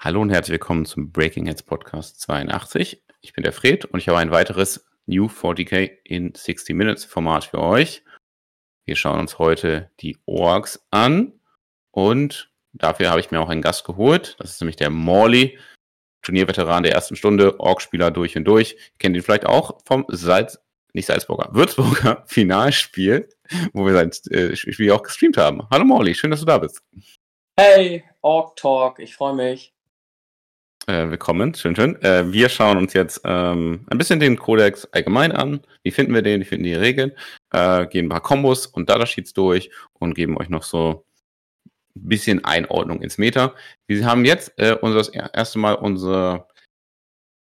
Hallo und herzlich willkommen zum Breaking Heads Podcast 82. Ich bin der Fred und ich habe ein weiteres New 40k in 60 Minutes Format für euch. Wir schauen uns heute die Orks an und dafür habe ich mir auch einen Gast geholt. Das ist nämlich der Morley, Turnierveteran der ersten Stunde, Ork-Spieler durch und durch. Kennt ihn vielleicht auch vom Salz, nicht Salzburger, Würzburger Finalspiel, wo wir sein äh, Spiel auch gestreamt haben. Hallo Morley, schön, dass du da bist. Hey, Ork Talk, ich freue mich. Äh, willkommen, schön, schön. Äh, wir schauen uns jetzt ähm, ein bisschen den Codex allgemein an. Wie finden wir den? Wie finden die Regeln? Äh, gehen ein paar Kombos und Datasheets durch und geben euch noch so ein bisschen Einordnung ins Meta. Wir haben jetzt äh, unser das erste Mal unser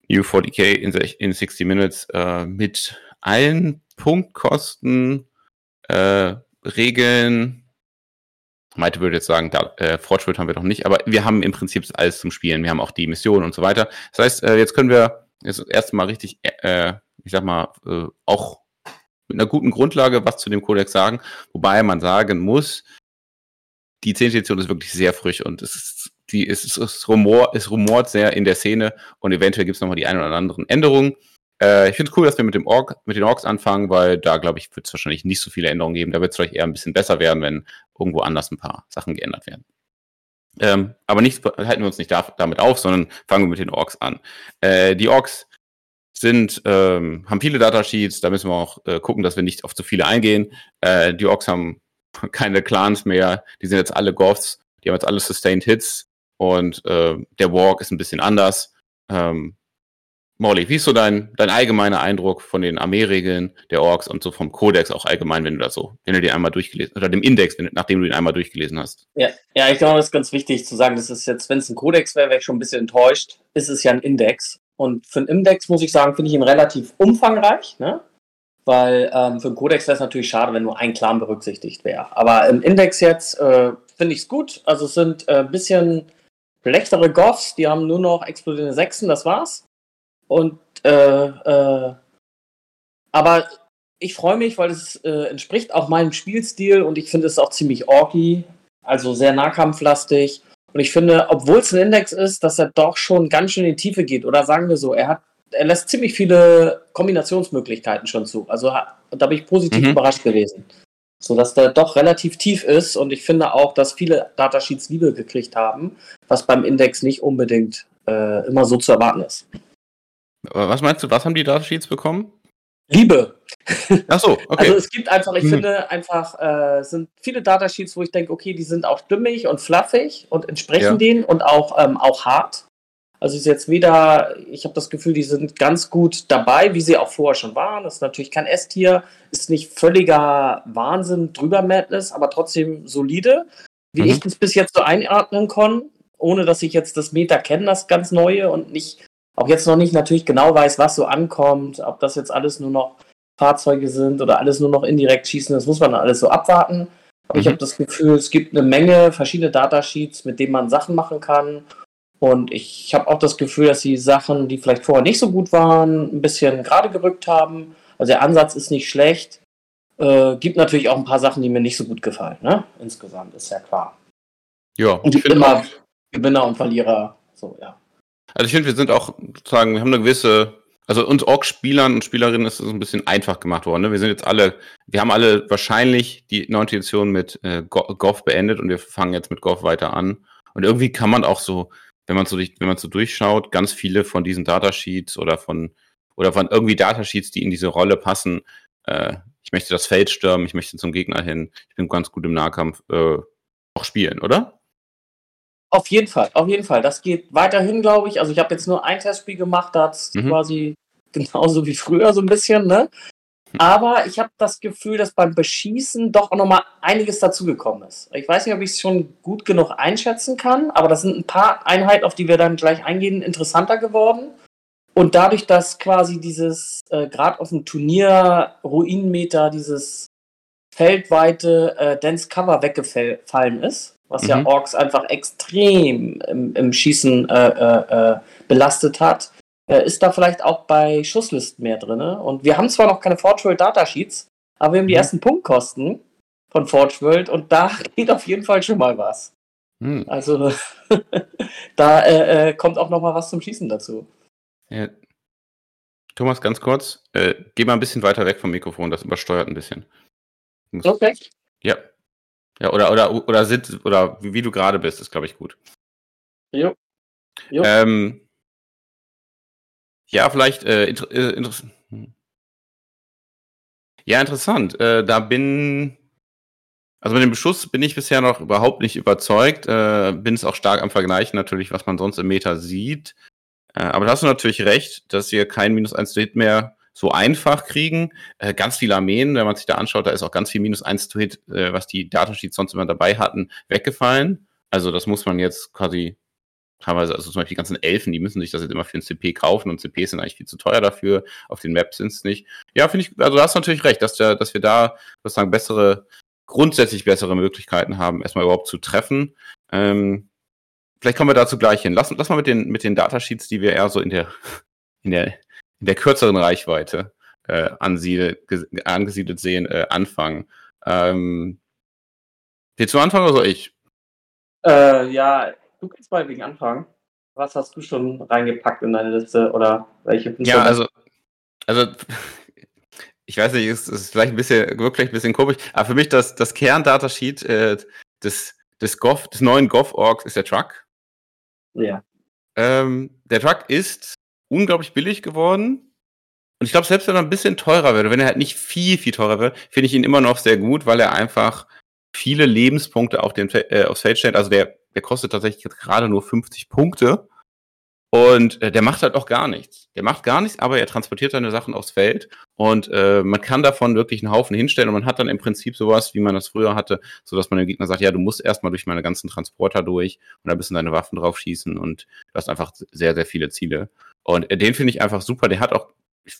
U40K in, in 60 Minutes äh, mit allen Punktkosten, äh, Regeln, Maite würde jetzt sagen, da, äh, Fortschritt haben wir doch nicht, aber wir haben im Prinzip alles zum Spielen. Wir haben auch die Mission und so weiter. Das heißt, äh, jetzt können wir jetzt das erste Mal richtig, äh, ich sag mal, äh, auch mit einer guten Grundlage was zu dem Kodex sagen, wobei man sagen muss, die 10. Edition ist wirklich sehr frisch und es ist, die, es, ist, es, rumor, es rumort sehr in der Szene und eventuell gibt es nochmal die ein oder anderen Änderungen. Äh, ich finde es cool, dass wir mit dem Org, mit den Orks anfangen, weil da, glaube ich, wird es wahrscheinlich nicht so viele Änderungen geben. Da wird es vielleicht eher ein bisschen besser werden, wenn irgendwo anders ein paar Sachen geändert werden. Ähm, aber nicht, halten wir uns nicht da, damit auf, sondern fangen wir mit den Orks an. Äh, die Orks sind, ähm, haben viele Datasheets, da müssen wir auch äh, gucken, dass wir nicht auf zu viele eingehen. Äh, die Orks haben keine Clans mehr, die sind jetzt alle Goths, die haben jetzt alle Sustained Hits und äh, der Walk ist ein bisschen anders. Ähm, Molly, wie ist so dein, dein allgemeiner Eindruck von den Armeeregeln der Orks und so vom Kodex auch allgemein, wenn du das so, wenn du den einmal durchgelesen oder dem Index, nachdem du ihn einmal durchgelesen hast? Ja, ja, ich glaube, das ist ganz wichtig zu sagen, das ist jetzt, wenn es ein Kodex wäre, wäre ich schon ein bisschen enttäuscht. Ist es ja ein Index. Und für einen Index muss ich sagen, finde ich ihn relativ umfangreich, ne? Weil ähm, für einen Kodex wäre es natürlich schade, wenn nur ein Clan berücksichtigt wäre. Aber im Index jetzt äh, finde ich es gut. Also es sind äh, ein bisschen schlechtere Goths, die haben nur noch explodierende Sechsen, das war's. Und äh, äh, aber ich freue mich, weil es äh, entspricht auch meinem Spielstil und ich finde es auch ziemlich orky, also sehr nahkampflastig. Und ich finde, obwohl es ein Index ist, dass er doch schon ganz schön in die Tiefe geht. Oder sagen wir so, er hat, er lässt ziemlich viele Kombinationsmöglichkeiten schon zu. Also da bin ich positiv mhm. überrascht gewesen. So dass der doch relativ tief ist und ich finde auch, dass viele Datasheets Liebe gekriegt haben, was beim Index nicht unbedingt äh, immer so zu erwarten ist. Was meinst du, was haben die Datasheets bekommen? Liebe. Ach so, okay. Also es gibt einfach, ich hm. finde einfach, äh, sind viele Datasheets, wo ich denke, okay, die sind auch stimmig und fluffig und entsprechen ja. denen und auch, ähm, auch hart. Also ist jetzt wieder, ich habe das Gefühl, die sind ganz gut dabei, wie sie auch vorher schon waren. Das ist natürlich kein S-Tier, ist nicht völliger Wahnsinn drüber Madness, aber trotzdem solide, wie mhm. ich das bis jetzt so einordnen konnte, ohne dass ich jetzt das Meta kenne, das ganz neue und nicht auch jetzt noch nicht natürlich genau weiß, was so ankommt, ob das jetzt alles nur noch Fahrzeuge sind oder alles nur noch indirekt schießen, das muss man dann alles so abwarten. Aber mhm. ich habe das Gefühl, es gibt eine Menge verschiedene Datasheets, mit denen man Sachen machen kann. Und ich habe auch das Gefühl, dass die Sachen, die vielleicht vorher nicht so gut waren, ein bisschen gerade gerückt haben. Also der Ansatz ist nicht schlecht. Äh, gibt natürlich auch ein paar Sachen, die mir nicht so gut gefallen. Ne? Insgesamt ist ja klar. Ja, und ich bin immer Gewinner und Verlierer. So, ja. Also ich finde, wir sind auch sozusagen, wir haben eine gewisse, also uns Org-Spielern und Spielerinnen ist es ein bisschen einfach gemacht worden. Ne? Wir sind jetzt alle, wir haben alle wahrscheinlich die neunte Edition mit äh, Goff beendet und wir fangen jetzt mit Goff weiter an. Und irgendwie kann man auch so, wenn man so, wenn man so durchschaut, ganz viele von diesen Datasheets oder von, oder von irgendwie Datasheets, die in diese Rolle passen, äh, ich möchte das Feld stürmen, ich möchte zum Gegner hin, ich bin ganz gut im Nahkampf, äh, auch spielen, oder? Auf jeden Fall, auf jeden Fall. Das geht weiterhin, glaube ich. Also ich habe jetzt nur ein Testspiel gemacht, da hat es mhm. quasi genauso wie früher so ein bisschen, ne? Hm. Aber ich habe das Gefühl, dass beim Beschießen doch auch nochmal einiges dazugekommen ist. Ich weiß nicht, ob ich es schon gut genug einschätzen kann, aber das sind ein paar Einheiten, auf die wir dann gleich eingehen, interessanter geworden. Und dadurch, dass quasi dieses, äh, gerade auf dem Turnier Ruinenmeter, dieses feldweite äh, Dance Cover weggefallen ist, was mhm. ja Orks einfach extrem im, im Schießen äh, äh, äh, belastet hat, äh, ist da vielleicht auch bei Schusslisten mehr drin. Und wir haben zwar noch keine Forge World Datasheets, aber wir haben die mhm. ersten Punktkosten von Forge World und da geht auf jeden Fall schon mal was. Hm. Also da äh, äh, kommt auch noch mal was zum Schießen dazu. Ja. Thomas, ganz kurz, geh mal ein bisschen weiter weg vom Mikrofon, das übersteuert ein bisschen. Okay. Ja. Ja, oder, oder, oder sitz, oder wie, du gerade bist, ist, glaube ich, gut. Jo. jo. Ähm, ja, vielleicht äh, inter, äh, interessant. Hm. Ja, interessant. Äh, da bin. Also mit dem Beschuss bin ich bisher noch überhaupt nicht überzeugt. Äh, bin es auch stark am Vergleichen natürlich, was man sonst im Meta sieht. Äh, aber da hast du natürlich recht, dass wir kein Minus 1 to Hit mehr so einfach kriegen. Äh, ganz viele Armeen, wenn man sich da anschaut, da ist auch ganz viel Minus 1 to Hit, äh, was die Datasheets sonst immer dabei hatten, weggefallen. Also das muss man jetzt quasi teilweise, also zum Beispiel die ganzen Elfen, die müssen sich das jetzt immer für ein CP kaufen und CPs sind eigentlich viel zu teuer dafür. Auf den Maps sind es nicht. Ja, finde ich, also du hast natürlich recht, dass, der, dass wir da sozusagen bessere, grundsätzlich bessere Möglichkeiten haben, erstmal überhaupt zu treffen. Ähm, vielleicht kommen wir dazu gleich hin. Lass, lass mal mit den, mit den Datasheets, die wir eher so in der, in der, in der kürzeren Reichweite äh, ansiedelt, angesiedelt sehen, äh, anfangen. Ähm, willst du anfangen oder soll ich? Äh, ja, Du kannst mal wegen anfangen. Was hast du schon reingepackt in deine Liste oder welche? Ja, also, also ich weiß nicht, es ist vielleicht ein bisschen, wirklich ein bisschen komisch, aber für mich das, das Kern-Datasheet äh, des, des, Goff, des neuen Goff-Orgs ist der Truck. Ja. Ähm, der Truck ist unglaublich billig geworden. Und ich glaube, selbst wenn er ein bisschen teurer wird, wenn er halt nicht viel, viel teurer wird, finde ich ihn immer noch sehr gut, weil er einfach viele Lebenspunkte auf den, äh, aufs Feld stellt. Also der der kostet tatsächlich gerade nur 50 Punkte. Und äh, der macht halt auch gar nichts. Der macht gar nichts, aber er transportiert seine Sachen aufs Feld und äh, man kann davon wirklich einen Haufen hinstellen und man hat dann im Prinzip sowas, wie man das früher hatte, so dass man dem Gegner sagt, ja, du musst erstmal durch meine ganzen Transporter durch und da müssen deine Waffen drauf schießen und du hast einfach sehr, sehr viele Ziele. Und den finde ich einfach super. Der hat auch, ich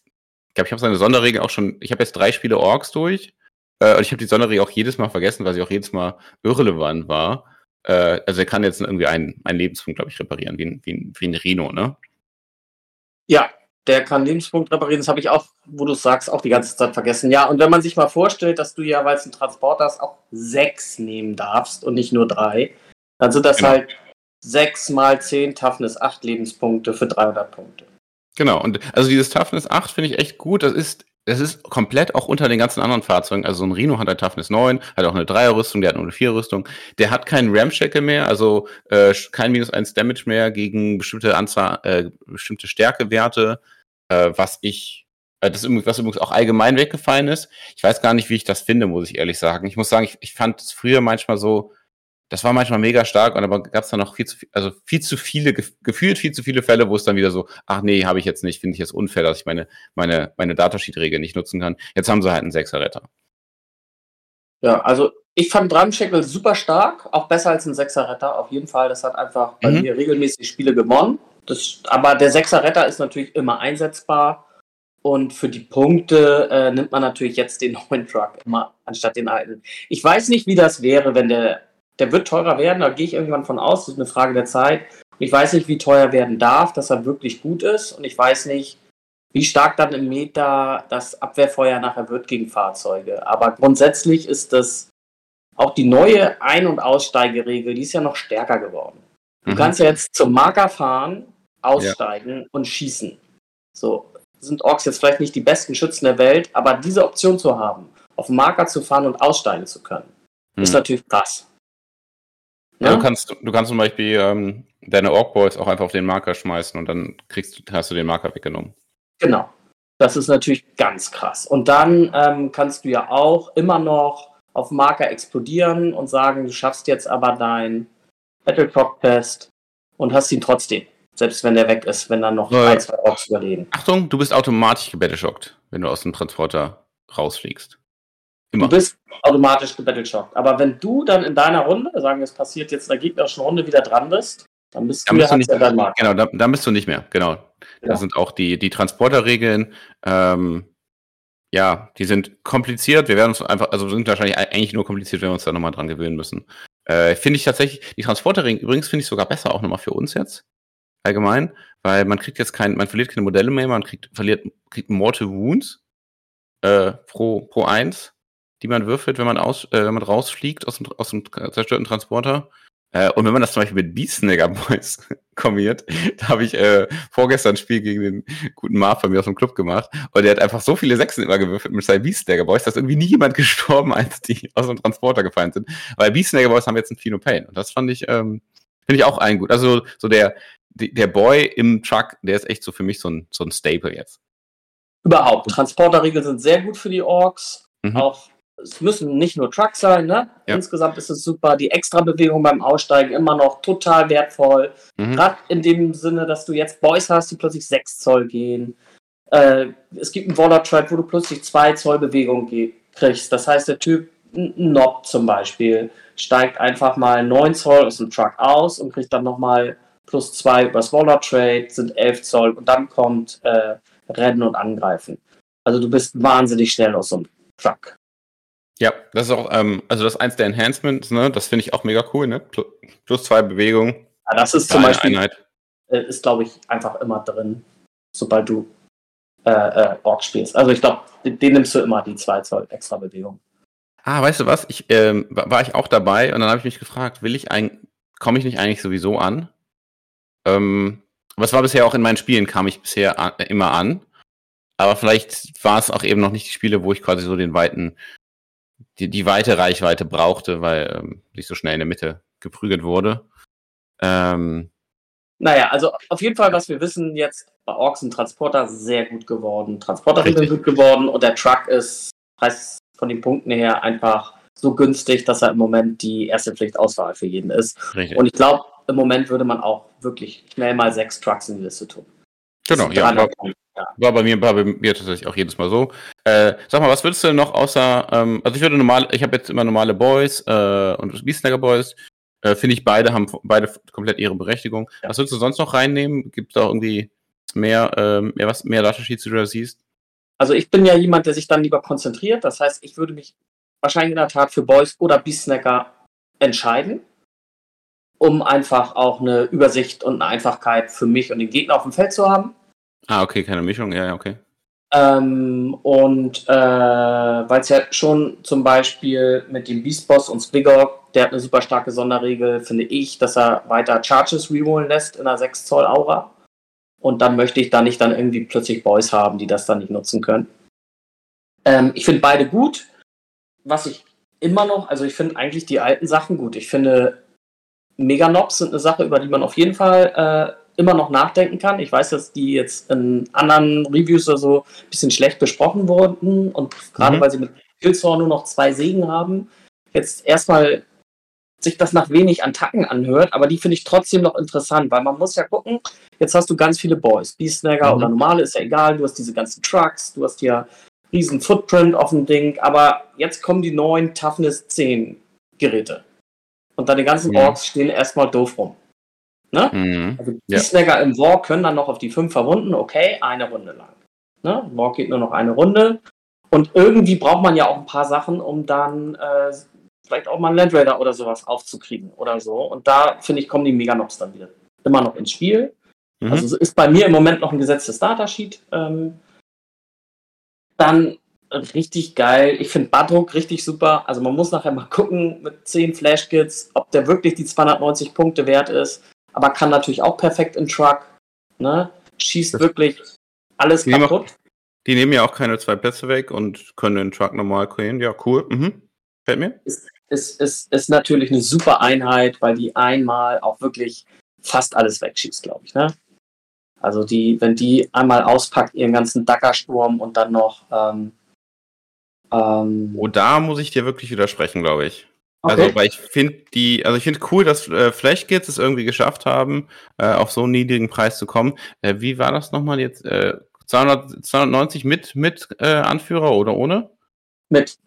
glaube, ich habe seine Sonderregel auch schon, ich habe jetzt drei Spiele Orks durch äh, und ich habe die Sonderregel auch jedes Mal vergessen, weil sie auch jedes Mal irrelevant war. Äh, also er kann jetzt irgendwie einen, einen Lebenspunkt, glaube ich, reparieren, wie ein, wie, ein, wie ein Reno, ne? Ja, der kann Lebenspunkt reparieren. Das habe ich auch, wo du sagst, auch die ganze Zeit vergessen. Ja, und wenn man sich mal vorstellt, dass du ja, weil es ein Transporter ist, auch sechs nehmen darfst und nicht nur drei, dann sind das genau. halt sechs mal zehn Toughness, acht Lebenspunkte für 300 Punkte. Genau, und also dieses Toughness 8 finde ich echt gut. Das ist das ist komplett auch unter den ganzen anderen Fahrzeugen. Also so ein Rhino hat ein Toughness 9, hat auch eine Dreierrüstung, der hat nur eine Viererrüstung. Der hat keinen Ramshackle mehr, also äh, kein minus 1 Damage mehr gegen bestimmte Anzahl, äh, bestimmte Stärkewerte, äh, was ich, äh, das übrigens, was übrigens auch allgemein weggefallen ist. Ich weiß gar nicht, wie ich das finde, muss ich ehrlich sagen. Ich muss sagen, ich, ich fand es früher manchmal so, das war manchmal mega stark und aber gab es dann noch viel zu viel, also viel zu viele, gefühlt viel zu viele Fälle, wo es dann wieder so, ach nee, habe ich jetzt nicht, finde ich jetzt unfair, dass ich meine, meine, meine Datasheet-Regel nicht nutzen kann. Jetzt haben sie halt einen Sechser-Retter. Ja, also ich fand Drumshackle super stark, auch besser als ein Sechser-Retter, auf jeden Fall. Das hat einfach bei mhm. mir regelmäßig Spiele gewonnen. Das, aber der Sechser-Retter ist natürlich immer einsetzbar. Und für die Punkte äh, nimmt man natürlich jetzt den neuen Truck immer anstatt den alten. Ich weiß nicht, wie das wäre, wenn der der wird teurer werden, da gehe ich irgendwann von aus, das ist eine Frage der Zeit. Ich weiß nicht, wie teuer werden darf, dass er wirklich gut ist und ich weiß nicht, wie stark dann im Meta das Abwehrfeuer nachher wird gegen Fahrzeuge. Aber grundsätzlich ist das auch die neue Ein- und Aussteigeregel, die ist ja noch stärker geworden. Du mhm. kannst ja jetzt zum Marker fahren, aussteigen ja. und schießen. So sind Orks jetzt vielleicht nicht die besten Schützen der Welt, aber diese Option zu haben, auf den Marker zu fahren und aussteigen zu können, mhm. ist natürlich krass. Ja, du kannst, du kannst zum Beispiel ähm, deine Orc Balls auch einfach auf den Marker schmeißen und dann kriegst, hast du den Marker weggenommen. Genau. Das ist natürlich ganz krass. Und dann ähm, kannst du ja auch immer noch auf Marker explodieren und sagen, du schaffst jetzt aber dein Battleclock-Test und hast ihn trotzdem. Selbst wenn der weg ist, wenn dann noch äh, ein, zwei Orks überleben. Achtung, du bist automatisch gebattleschockt, wenn du aus dem Transporter rausfliegst. Immer. Du bist automatisch gebattleshockt. Aber wenn du dann in deiner Runde, sagen wir, es passiert jetzt in der gegnerischen Runde, wieder dran bist, dann bist dann du, bist du nicht, ja Markt. Genau, dann, dann, bist du nicht mehr. Genau. Ja. Das sind auch die, die Transporterregeln. Ähm, ja, die sind kompliziert. Wir werden uns einfach, also sind wahrscheinlich eigentlich nur kompliziert, wenn wir uns da nochmal dran gewöhnen müssen. Äh, finde ich tatsächlich, die Transporterregeln übrigens finde ich sogar besser auch nochmal für uns jetzt. Allgemein, weil man kriegt jetzt kein, man verliert keine Modelle mehr, man kriegt, verliert, kriegt Mortal Wounds äh, pro, pro eins die man würfelt, wenn man, aus, äh, wenn man rausfliegt aus dem, aus dem zerstörten Transporter. Äh, und wenn man das zum Beispiel mit Beatsnagger Boys kombiniert, da habe ich äh, vorgestern ein Spiel gegen den guten Marv bei mir aus dem Club gemacht und der hat einfach so viele Sechsen immer gewürfelt mit seinen Beatsnagger Boys, dass irgendwie nie jemand gestorben, als die aus dem Transporter gefallen sind. Weil Beatsnagger Boys haben jetzt einen Fino Pain und das fand ich, ähm, finde ich auch ein gut. Also so der, der Boy im Truck, der ist echt so für mich so ein, so ein Staple jetzt. Überhaupt. Transporterriegel sind sehr gut für die Orks. Mhm. Auch es müssen nicht nur Trucks sein, ne? Ja. Insgesamt ist es super. Die Extra-Bewegung beim Aussteigen immer noch total wertvoll. Mhm. Gerade in dem Sinne, dass du jetzt Boys hast, die plötzlich 6 Zoll gehen. Äh, es gibt einen Waller-Track, wo du plötzlich 2 Zoll Bewegung kriegst. Das heißt, der Typ, ein Nob zum Beispiel, steigt einfach mal 9 Zoll aus dem Truck aus und kriegt dann nochmal plus 2 übers Waller-Trade, sind 11 Zoll und dann kommt äh, Rennen und Angreifen. Also du bist wahnsinnig schnell aus so einem Truck. Ja, das ist auch, ähm, also das ist eins der Enhancements, ne? Das finde ich auch mega cool, ne? Plus zwei Bewegungen. Ja, das ist zum Beispiel, Einheit. Äh, ist glaube ich einfach immer drin, sobald du äh, äh, Ork spielst. Also ich glaube, den, nimmst du immer die zwei Zoll extra Bewegung. Ah, weißt du was? Ich ähm, war ich auch dabei und dann habe ich mich gefragt, will ich eigentlich, komme ich nicht eigentlich sowieso an? Ähm, aber es war bisher auch in meinen Spielen, kam ich bisher an, immer an. Aber vielleicht war es auch eben noch nicht die Spiele, wo ich quasi so den weiten die, die weite Reichweite brauchte, weil ähm, sich so schnell in der Mitte geprügelt wurde. Ähm, naja, also auf jeden Fall, was wir wissen jetzt, bei Orks sind Transporter sehr gut geworden. Transporter sind gut geworden und der Truck ist preis von den Punkten her einfach so günstig, dass er im Moment die erste Pflichtauswahl für jeden ist. Richtig. Und ich glaube, im Moment würde man auch wirklich schnell mal sechs Trucks in die Liste tun. Genau, ja. War, ja. war, bei mir, war bei mir tatsächlich auch jedes Mal so. Äh, sag mal, was würdest du denn noch außer, ähm, also ich würde normal, ich habe jetzt immer normale Boys äh, und Beastnagger Boys. Äh, Finde ich, beide haben beide komplett ihre Berechtigung. Ja. Was würdest du sonst noch reinnehmen? Gibt es da irgendwie mehr, äh, mehr was, mehr Datasheets, die du da siehst? Also ich bin ja jemand, der sich dann lieber konzentriert. Das heißt, ich würde mich wahrscheinlich in der Tat für Boys oder Beastsnacker entscheiden, um einfach auch eine Übersicht und eine Einfachkeit für mich und den Gegner auf dem Feld zu haben. Ah, okay, keine Mischung, ja, ja, okay. Ähm, und äh, weil es ja schon zum Beispiel mit dem Beast Boss und Spigog, der hat eine super starke Sonderregel, finde ich, dass er weiter Charges rerollen lässt in einer 6 Zoll Aura. Und dann möchte ich da nicht dann irgendwie plötzlich Boys haben, die das dann nicht nutzen können. Ähm, ich finde beide gut. Was ich immer noch, also ich finde eigentlich die alten Sachen gut. Ich finde Meganobs sind eine Sache, über die man auf jeden Fall äh, immer noch nachdenken kann. Ich weiß, dass die jetzt in anderen Reviews oder so ein bisschen schlecht besprochen wurden und gerade mhm. weil sie mit Killzone nur noch zwei Segen haben, jetzt erstmal sich das nach wenig Attacken anhört, aber die finde ich trotzdem noch interessant, weil man muss ja gucken, jetzt hast du ganz viele Boys, Beastnagger mhm. oder normale, ist ja egal, du hast diese ganzen Trucks, du hast ja riesen Footprint auf dem Ding, aber jetzt kommen die neuen Toughness 10 Geräte. Und deine ganzen mhm. Orks stehen erstmal doof rum. Ne? Mhm. Also Peacemaker ja. im War können dann noch auf die fünf verwunden, okay, eine Runde lang. Ne? War geht nur noch eine Runde. Und irgendwie braucht man ja auch ein paar Sachen, um dann äh, vielleicht auch mal einen Land Raider oder sowas aufzukriegen oder so. Und da, finde ich, kommen die Meganobs dann wieder immer noch ins Spiel. Mhm. Also ist bei mir im Moment noch ein gesetztes Datasheet. Ähm, dann richtig geil. Ich finde Badruck richtig super. Also man muss nachher mal gucken mit 10 Flashkits, ob der wirklich die 290 Punkte wert ist aber kann natürlich auch perfekt in Truck. Ne? Schießt das wirklich alles die kaputt. Nehmen auch, die nehmen ja auch keine zwei Plätze weg und können den Truck normal kreieren. Ja, cool. Mhm. Fällt mir. Ist, ist, ist, ist natürlich eine super Einheit, weil die einmal auch wirklich fast alles wegschießt, glaube ich. Ne? Also die, wenn die einmal auspackt, ihren ganzen Dackersturm und dann noch ähm, ähm, Oh, da muss ich dir wirklich widersprechen, glaube ich. Also, okay. Also, weil ich finde die, also ich finde cool, dass äh, Flashkids es irgendwie geschafft haben, äh, auf so einen niedrigen Preis zu kommen. Äh, wie war das nochmal jetzt? Äh, 200, 290 mit, mit äh, Anführer oder ohne? Mit.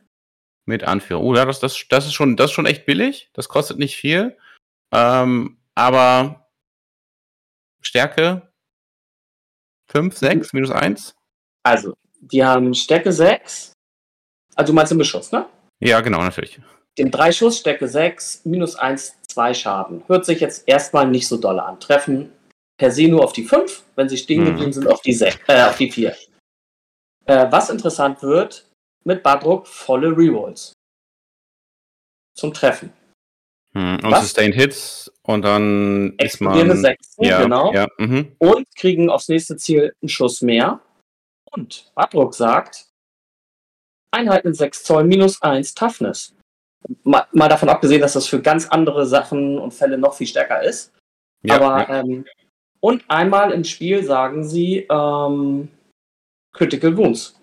Mit Anführer. Oh, ja, das, das, das, ist schon, das ist schon echt billig. Das kostet nicht viel. Ähm, aber Stärke 5, 6, minus 1? Also, die haben Stärke 6. Also du meinst im Beschuss, ne? Ja, genau, natürlich. Dem 3 Schuss, Stärke 6, minus 1, 2 Schaden. Hört sich jetzt erstmal nicht so doll an. Treffen per se nur auf die 5, wenn sie stehen mhm. geblieben sind, auf die, 6, äh, auf die 4. Äh, was interessant wird, mit Badruck volle Rerolls. Zum Treffen. Hm, und Was? Sustained Hits und dann ist man. Sechsen, ja, genau. Ja, mhm. Und kriegen aufs nächste Ziel einen Schuss mehr. Und Badruck sagt, Einheit mit 6 Zoll minus 1 Toughness. Mal, mal davon abgesehen, dass das für ganz andere Sachen und Fälle noch viel stärker ist. ja, Aber ja. Ähm, und einmal im Spiel sagen sie ähm, Critical Wounds.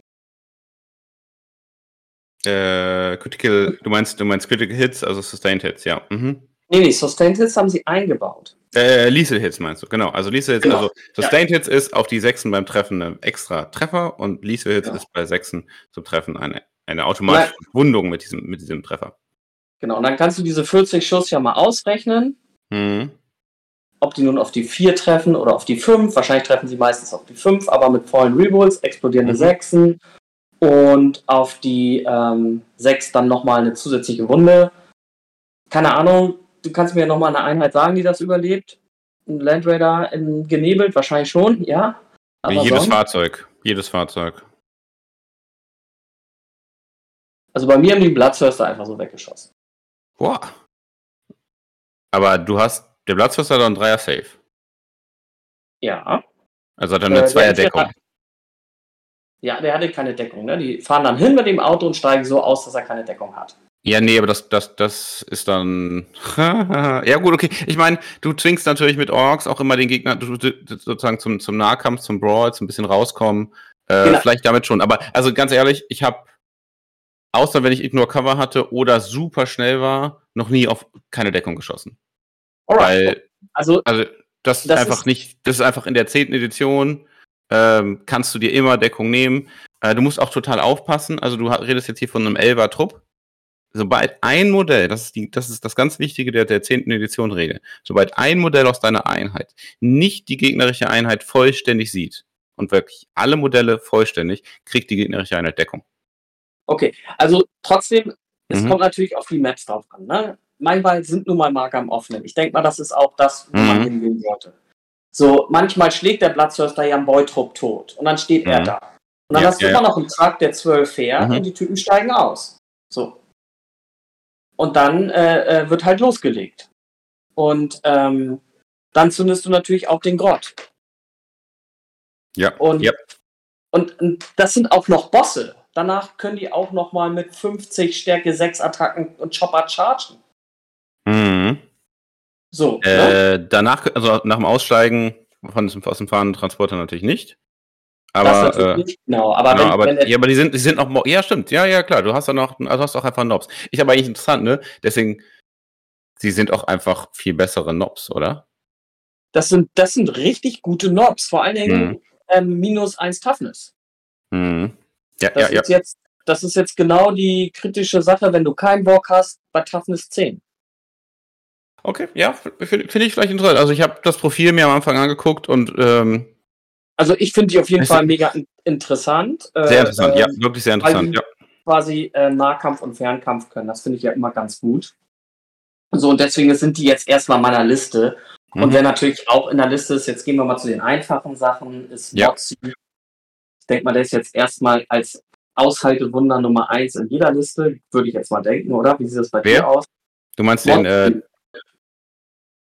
Äh, Critical, du meinst, du meinst Critical Hits, also Sustained Hits, ja. Mhm. Nee, nee, Sustained Hits haben sie eingebaut. Äh, Lethal Hits meinst du, genau. Also Lethal Hits, Genau. also Sustained Hits ist auf die Sechsen beim Treffen ein extra Treffer und Lethal Hits Genau. ist bei Sechsen zum Treffen eine, eine automatische Wundung mit diesem, mit diesem Treffer. Genau, und dann kannst du diese 40 Schuss ja mal ausrechnen, Mhm. ob die nun auf die 4 treffen oder auf die 5. Wahrscheinlich treffen sie meistens auf die 5, aber mit vollen Rerolls, explodierende Mhm. Sechsen und auf die ähm, 6 dann nochmal eine zusätzliche Wunde. Keine Ahnung, du kannst mir nochmal eine Einheit sagen, die das überlebt. Ein Land Raider in, genebelt, wahrscheinlich schon, ja. Wie Aber jedes sonst- Fahrzeug. Jedes Fahrzeug. Also bei mir haben die Bloodthirster einfach so weggeschossen. Boah. Aber du hast, der Platzfest hat ein Dreier Safe. Ja. Also hat er Äh, eine der Zweierdeckung. hat- Ja, der hatte keine Deckung. Ne? Die fahren dann hin mit dem Auto und steigen so aus, dass er keine Deckung hat. Ja, nee, aber das, das, das ist dann. ja, gut, okay. Ich meine, du zwingst natürlich mit Orks auch immer den Gegner du, du, sozusagen zum, zum Nahkampf, zum Brawl, zum bisschen rauskommen. Äh, Genau. Vielleicht damit schon. Aber also ganz ehrlich, ich habe, außer wenn ich Ignore Cover hatte oder super schnell war, noch nie auf keine Deckung geschossen. Weil, also also, das, ist Das einfach ist- nicht, das ist einfach in der zehnten Edition, ähm, kannst du dir immer Deckung nehmen. Äh, du musst auch total aufpassen. Also, du redest jetzt hier von einem Elber-Trupp. Sobald ein Modell, das ist, die, das ist das ganz Wichtige der, der 10. Edition Regel, sobald ein Modell aus deiner Einheit nicht die gegnerische Einheit vollständig sieht und wirklich alle Modelle vollständig, kriegt die gegnerische Einheit Deckung. Okay, also trotzdem, es Mhm. kommt natürlich auf die Maps drauf an. Ne? Manchmal sind nun mal Marker im Offenen. Ich denke mal, das ist auch das, wo man Mhm. hingehen sollte. So, manchmal schlägt der Bloodthirster ja einen Boytrupp tot und dann steht er Mhm. da. Und dann Ja, hast du ja, immer noch einen Truck, der zwölf fährt Mhm. und die Typen steigen aus. So. Und dann äh, äh, wird halt losgelegt. Und ähm, dann zündest du natürlich auch den Grott. Ja. Und, ja. und, und das sind auch noch Bosse. Danach können die auch noch mal mit 50 Stärke 6 Attacken und Chopper chargen. Mhm. So. ne? Äh, danach, also nach dem Aussteigen von, aus dem fahrenden Transporter natürlich nicht. Aber, äh, nicht. Genau, aber, genau, wenn, aber, wenn ja, aber die sind, die sind noch, ja, stimmt, ja, ja, klar, du hast dann noch, also hast auch einfach Nobs. Ich aber eigentlich interessant, ne? Deswegen, sie sind auch einfach viel bessere Nobs, oder? das, sind, das sind richtig gute Nobs. Vor allen Dingen Mhm. ähm, minus 1 Toughness. Mhm. Ja, Das, ja, ja. ist jetzt, das ist jetzt genau die kritische Sache, wenn du keinen Bock hast, bei Toughness 10. Okay, ja, finde find ich vielleicht interessant. Also ich habe das Profil mir am Anfang angeguckt und ähm, Also ich finde die auf jeden Fall mega in interessant. äh, sehr interessant, äh, ja, wirklich sehr interessant, ja. quasi äh, Nahkampf und Fernkampf können. Das finde ich ja immer ganz gut. So, und deswegen sind die jetzt erstmal in meiner Liste. Und Mhm. wer natürlich auch in der Liste ist, jetzt gehen wir mal zu den einfachen Sachen, ist Ja. Mozi. Denke mal, der ist jetzt erstmal als Aushaltewunder Nummer 1 in jeder Liste, würde ich jetzt mal denken, oder? Wie sieht das bei Wer? dir aus? Du meinst den, äh.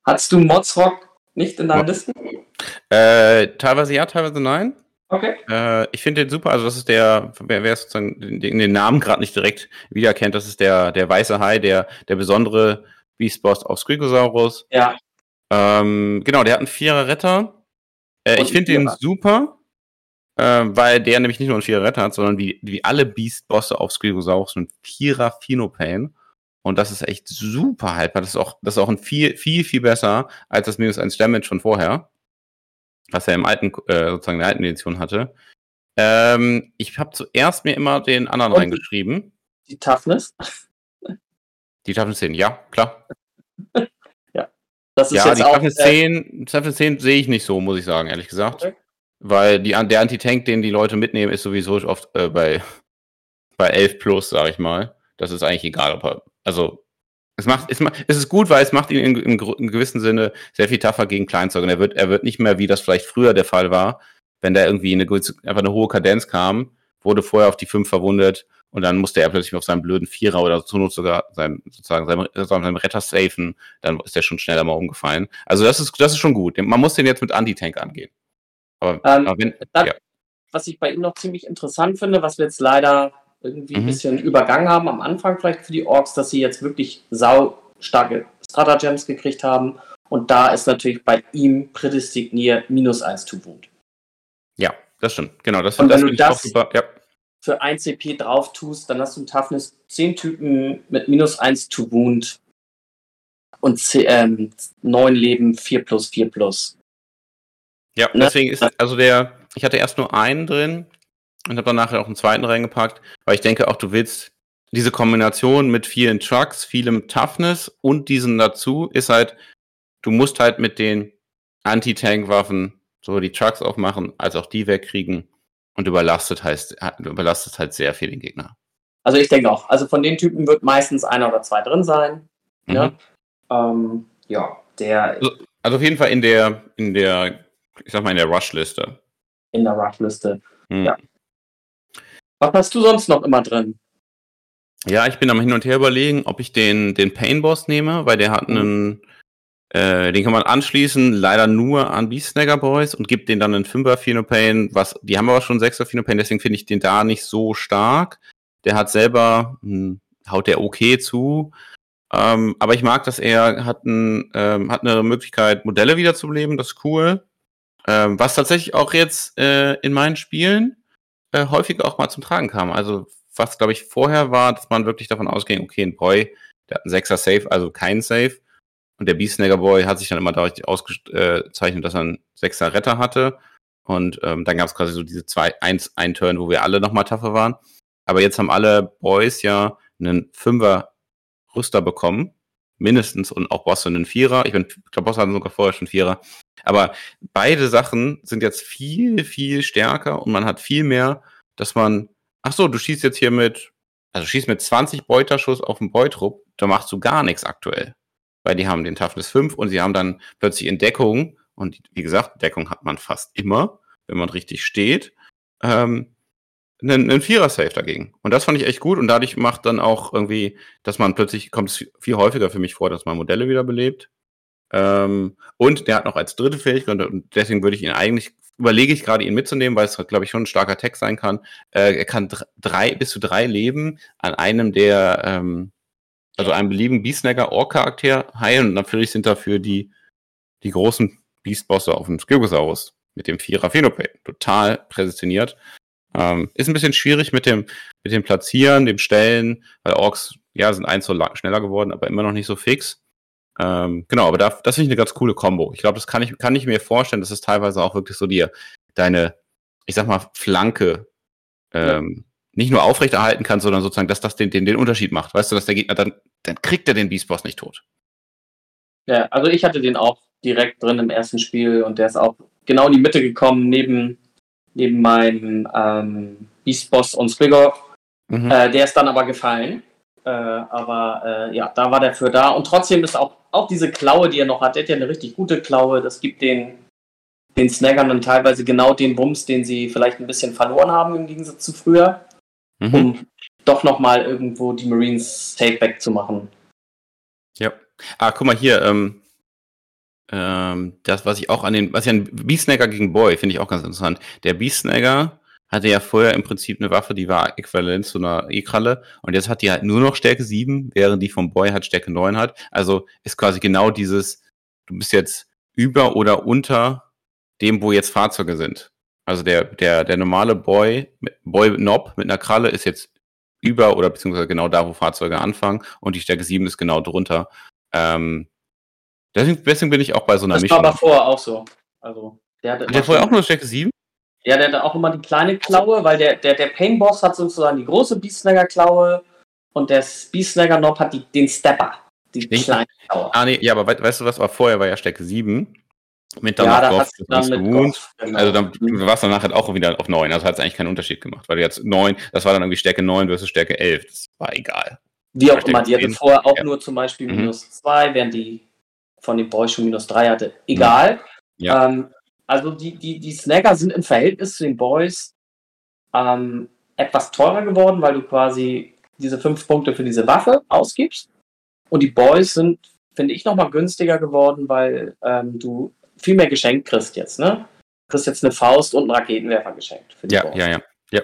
Hattest du Modsrock nicht in deinen Mo- Listen? äh, teilweise ja, teilweise nein. Okay. Äh, ich finde den super. Also das ist der, wer, wer sozusagen den, den Namen gerade nicht direkt wiedererkennt, das ist der, der weiße Hai, der, der besondere Beast-Boss auf Skrigosaurus. Ja, Ähm, genau, der hat einen Vierer Retter. Äh, ich finde den super, äh, weil der nämlich nicht nur einen Vierer Retter hat, sondern wie, wie alle Beast-Bosse auf Skrigosaurus einen Vierer Phenopain. Und das ist echt super haltbar. Das ist auch, das ist auch ein viel, viel, viel besser als das minus 1 Damage von vorher. Was er im alten, äh, sozusagen in der alten Edition hatte. Ähm, ich habe zuerst mir immer den anderen Und- reingeschrieben. die Toughness. Die Toughness 10, ja, klar. Das ist Ja, jetzt die auch. Toughness äh, 10, Toughness 10 sehe ich nicht so, muss ich sagen, ehrlich gesagt. Okay. Weil die, der Anti-Tank, den die Leute mitnehmen, ist sowieso oft äh, bei, bei 11 plus, sag ich mal. Das ist eigentlich egal, ob er, also, es macht, es, ma- es ist gut, weil es macht ihn in, in, gewissem Sinne sehr viel tougher gegen Kleinzeug. Und er wird, er wird nicht mehr, wie das vielleicht früher der Fall war, wenn da irgendwie eine, einfach eine hohe Kadenz kam, wurde vorher auf die 5 verwundet und dann musste er plötzlich auf seinem blöden Vierer oder zur Not sogar sein, sozusagen seinem, seinem Retter safen, dann ist er schon schneller mal umgefallen. Also das ist, das ist schon gut. Man muss den jetzt mit Anti-Tank angehen. Aber, ähm, aber wenn, dann, ja. was ich bei ihm noch ziemlich interessant finde, was wir jetzt leider irgendwie mhm. ein bisschen übergangen haben am Anfang vielleicht für die Orks, dass sie jetzt wirklich sau starke Stratagems gekriegt haben. Und da ist natürlich bei ihm prädestiniert minus 1 to Wound. Ja, das stimmt. Genau, das, und das wenn du das super, ja. für 1 CP drauf tust, dann hast du einen Toughness 10 Typen mit minus 1 to Wound und 10, ähm, 9 Leben 4 plus 4 plus. Ja, ne? deswegen ist, also der, ich hatte erst nur einen drin und habe dann nachher auch einen zweiten reingepackt, weil ich denke auch, du willst diese Kombination mit vielen Trucks, vielem Toughness und diesen dazu ist halt, du musst halt mit den Anti-Tank-Waffen so die Trucks aufmachen, als auch die wegkriegen und überlastet heißt, überlastet halt sehr viel den Gegner. Also ich denke auch. Also von den Typen wird meistens einer oder zwei drin sein. Mhm. Ja, ähm, ja der. Also, also, auf jeden Fall in der, in der, ich sag mal, in der Rush-Liste. In der Rush-Liste. Mhm. Ja. Was hast du sonst noch immer drin? Ja, ich bin am Hin und Her überlegen, ob ich den, den Pain Boss nehme, weil der hat mhm. einen, äh, den kann man anschließen, leider nur an Beastsnagger Boys und gibt den dann einen 5er Phenopain, was, die haben aber schon 6er Phenopain, deswegen finde ich den da nicht so stark. Der hat selber, hm, haut der okay zu. Ähm, aber ich mag, dass er hat, ein, ähm, hat eine Möglichkeit, Modelle wiederzubeleben, das ist cool. Ähm, was tatsächlich auch jetzt äh, in meinen Spielen äh, häufig auch mal zum Tragen kam. Also was, glaube ich, vorher war, dass man wirklich davon ausging, okay, ein Boy, der hat einen Sechser Safe, also kein Safe. Und der Beastnagger Boy hat sich dann immer dadurch ausgezeichnet, dass er einen Sechser Retter hatte. Und ähm, dann gab es quasi so diese zwei, eins, ein Turn, wo wir alle nochmal tougher waren. Aber jetzt haben alle Boys ja einen Fünfer Rüster bekommen. Mindestens und auch Bosse einen Vierer. Ich, bin, ich glaube, Bosse hatten sogar vorher schon Vierer. Aber beide Sachen sind jetzt viel, viel stärker und man hat viel mehr, dass man ach so, du schießt jetzt hier mit, also schießt mit 20 Beuterschuss auf den Beutrupp, da machst du gar nichts aktuell. Weil die haben den Toughness 5 und sie haben dann plötzlich in Deckung, und wie gesagt, Deckung hat man fast immer, wenn man richtig steht, ähm, einen, einen Vierer-Safe dagegen. Und das fand ich echt gut und dadurch macht dann auch irgendwie, dass man plötzlich, kommt es viel häufiger für mich vor, dass man Modelle wiederbelebt. Ähm, und der hat noch als dritte Fähigkeit, und deswegen würde ich ihn eigentlich überlege ich gerade, ihn mitzunehmen, weil es, glaube ich, schon ein starker Text sein kann. Äh, er kann drei bis zu drei Leben an einem der, ähm, also einem beliebigen Beastnagger Ork-Charakter heilen und natürlich sind dafür die, die großen Beastbosse auf dem Skirgosaurus mit dem Vierer Phenopai total präsentiert. Ähm, ist ein bisschen schwierig mit dem, mit dem Platzieren, dem Stellen, weil Orks, ja, sind eins so schneller geworden, aber immer noch nicht so fix. Ähm, genau, aber da, das finde ich eine ganz coole Kombo. Ich glaube, das kann ich, kann ich mir vorstellen, dass es teilweise auch wirklich so dir deine, ich sag mal, Flanke ähm, ja. nicht nur aufrechterhalten kann, sondern sozusagen, dass das den, den, den Unterschied macht. Weißt du, dass der Gegner dann, dann kriegt er den Beast-Boss nicht tot. Ja, also ich hatte den auch direkt drin im ersten Spiel und der ist auch genau in die Mitte gekommen, neben, neben meinem ähm, Beast-Boss und Squigor. Mhm. Äh, der ist dann aber gefallen. Äh, aber äh, ja, da war der für da. Und trotzdem ist auch, auch diese Klaue, die er noch hat, der hat ja eine richtig gute Klaue. Das gibt den, den Snaggern dann teilweise genau den Bums, den sie vielleicht ein bisschen verloren haben im Gegensatz zu früher, mhm. um doch nochmal irgendwo die Marines safe back zu machen. Ja. Ah, guck mal hier, ähm, ähm, das, was ich auch an den, was ich an Beastnagger gegen Boy finde ich auch ganz interessant. Der Beastnagger hatte ja vorher im Prinzip eine Waffe, die war äquivalent zu einer E-Kralle und jetzt hat die halt nur noch Stärke 7, während die vom Boy halt Stärke 9 hat. Also ist quasi genau dieses, du bist jetzt über oder unter dem, wo jetzt Fahrzeuge sind. Also der, der, der normale Boy, Boy Knob mit einer Kralle ist jetzt über oder beziehungsweise genau da, wo Fahrzeuge anfangen und die Stärke 7 ist genau drunter. Ähm, deswegen, deswegen bin ich auch bei so einer das Mischung. Das war aber vorher auch so. Also, der hatte hat der vorher auch nur Stärke 7? Ja, der hat auch immer die kleine Klaue, weil der, der, der Pain-Boss hat sozusagen die große Beastnagger-Klaue und der Beastnagger-Nob hat die, den Stepper, die ich, kleine Klaue. Ah, nee, ja, aber weißt du was, war vorher war ja Stärke 7. Mit dann ja, Goff, dann mit Goff, genau. Also dann, du warst dann nachher auch wieder auf 9, also hat es eigentlich keinen Unterschied gemacht, weil du jetzt 9, das war dann irgendwie Stärke 9 versus Stärke 11, das war egal. Wie auch immer, die hatte vorher auch ja. nur zum Beispiel mhm. minus 2, während die von den Boys schon minus 3 hatte. Egal. Ja. Ähm, also die, die, die Snagger sind im Verhältnis zu den Boys ähm, etwas teurer geworden, weil du quasi diese fünf Punkte für diese Waffe ausgibst. Und die Boys sind, finde ich, nochmal günstiger geworden, weil ähm, du viel mehr geschenkt kriegst jetzt, ne? Du kriegst jetzt eine Faust und einen Raketenwerfer geschenkt. Für die ja, Boys. ja, ja, ja.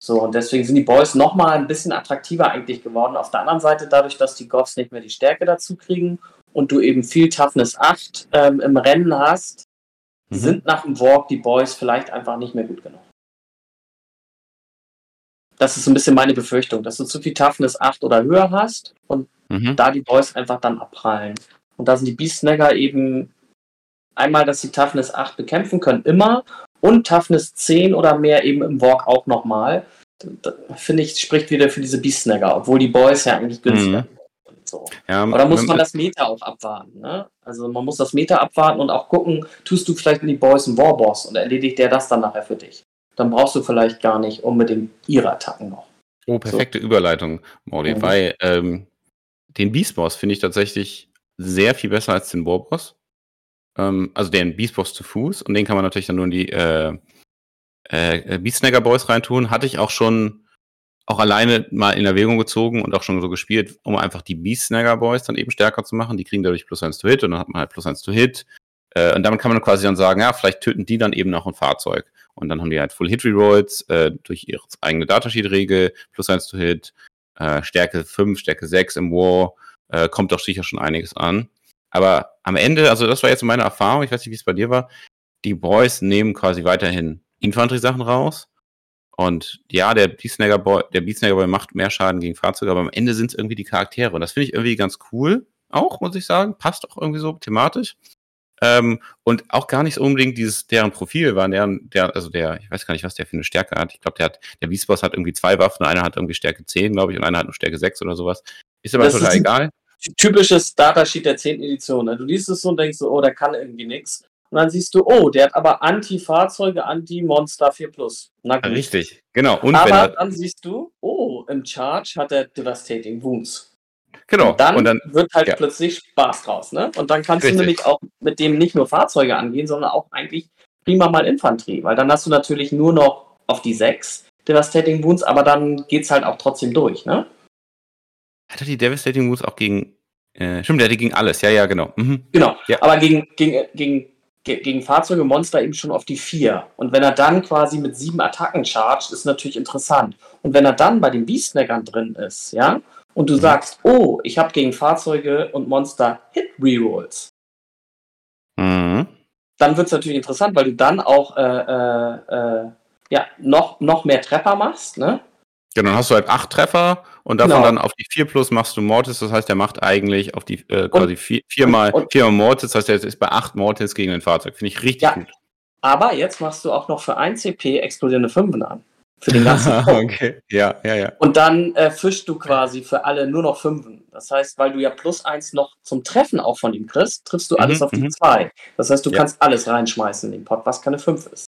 So, und deswegen sind die Boys nochmal ein bisschen attraktiver eigentlich geworden. Auf der anderen Seite, dadurch, dass die Goths nicht mehr die Stärke dazu kriegen und du eben viel Toughness 8 ähm, im Rennen hast, mhm. sind nach dem Walk die Boys vielleicht einfach nicht mehr gut genug. Das ist so ein bisschen meine Befürchtung, dass du zu viel Toughness 8 oder höher hast und mhm. da die Boys einfach dann abprallen. Und da sind die Beast Snagger eben einmal, dass sie Toughness 8 bekämpfen können, immer und Toughness 10 oder mehr eben im Walk auch nochmal. Finde ich, spricht wieder für diese Beast Snagger, obwohl die Boys ja eigentlich günstiger mhm. So. Ja, Aber da muss man das Meta auch abwarten. Ne? Also man muss das Meta abwarten und auch gucken, tust du vielleicht in die Boys einen Warboss und erledigt der das dann nachher für dich. Dann brauchst du vielleicht gar nicht unbedingt ihre Attacken noch. Oh, perfekte so. Überleitung, Mordi. Mhm. Bei ähm, den Beast Boss finde ich tatsächlich sehr viel besser als den Warboss. Ähm, also den Beast Boss zu Fuß und den kann man natürlich dann nur in die äh, äh, Beast Snagger Boys reintun. Hatte ich auch schon auch alleine mal in Erwägung gezogen und auch schon so gespielt, um einfach die Beast Snagger Boys dann eben stärker zu machen. Die kriegen dadurch plus eins to Hit und dann hat man halt plus eins to Hit. Äh, und damit kann man quasi dann sagen, ja, vielleicht töten die dann eben auch ein Fahrzeug. Und dann haben die halt Full Hit Rerolls äh, durch ihre eigene Datasheet-Regel, plus eins to Hit, äh, Stärke 5, Stärke 6 im War, äh, kommt doch sicher schon einiges an. Aber am Ende, also das war jetzt meine Erfahrung, ich weiß nicht, wie es bei dir war, die Boys nehmen quasi weiterhin Infanterie-Sachen raus und ja, der Beatsnagger Boy, der Beatsnagger Boy macht mehr Schaden gegen Fahrzeuge, aber am Ende sind es irgendwie die Charaktere. Und das finde ich irgendwie ganz cool. Auch, muss ich sagen. Passt auch irgendwie so thematisch. Ähm, und auch gar nicht so unbedingt dieses, deren Profil war, deren, der, also der, ich weiß gar nicht, was der für eine Stärke hat. Ich glaube, der hat, der Beastboss hat irgendwie zwei Waffen, einer hat irgendwie Stärke 10, glaube ich, und einer hat nur Stärke 6 oder sowas. Ist aber das total ist egal. Typisches Datasheet der 10. Edition. Ne? Du liest es so und denkst so, oh, der kann irgendwie nichts. Und dann siehst du, oh, der hat aber Anti-Fahrzeuge, Anti-Monster 4 Plus. Richtig, genau. Und aber er, dann siehst du, oh, im Charge hat er Devastating Wounds. Genau. Und dann, und dann wird halt ja. plötzlich Spaß draus, ne? Und dann kannst Richtig. du nämlich auch mit dem nicht nur Fahrzeuge angehen, sondern auch eigentlich prima mal Infanterie, weil dann hast du natürlich nur noch auf die 6 Devastating Wounds, aber dann geht's halt auch trotzdem durch, ne? Hat er die Devastating Wounds auch gegen äh, stimmt, der hat die gegen alles, ja, ja, genau. Mhm. Genau, ja. aber gegen, gegen, gegen gegen Fahrzeuge Monster eben schon auf die 4. Und wenn er dann quasi mit sieben Attacken chargt, ist natürlich interessant. Und wenn er dann bei den Beastnaggern drin ist, ja, und du mhm. sagst, oh, ich habe gegen Fahrzeuge und Monster Hit Rerolls, mhm. dann wird es natürlich interessant, weil du dann auch äh, äh, äh, ja, noch, noch mehr Treffer machst, ne? Ja, dann hast du halt acht Treffer und davon genau. dann auf die 4 plus machst du Mortis, das heißt, der macht eigentlich auf die äh, quasi vier, viermal, und, viermal Mortis, das heißt, er ist bei acht Mortis gegen ein Fahrzeug. Finde ich richtig ja, gut. Aber jetzt machst du auch noch für 1 CP explodierende Fünfen an. Für den ganzen Okay, ja, ja, ja. Und dann äh, fischst du quasi für alle nur noch Fünfen. Das heißt, weil du ja plus eins noch zum Treffen auch von ihm kriegst, triffst du mhm, alles auf die 2. Mhm. Das heißt, du ja. kannst alles reinschmeißen in den Pot, was keine 5 ist.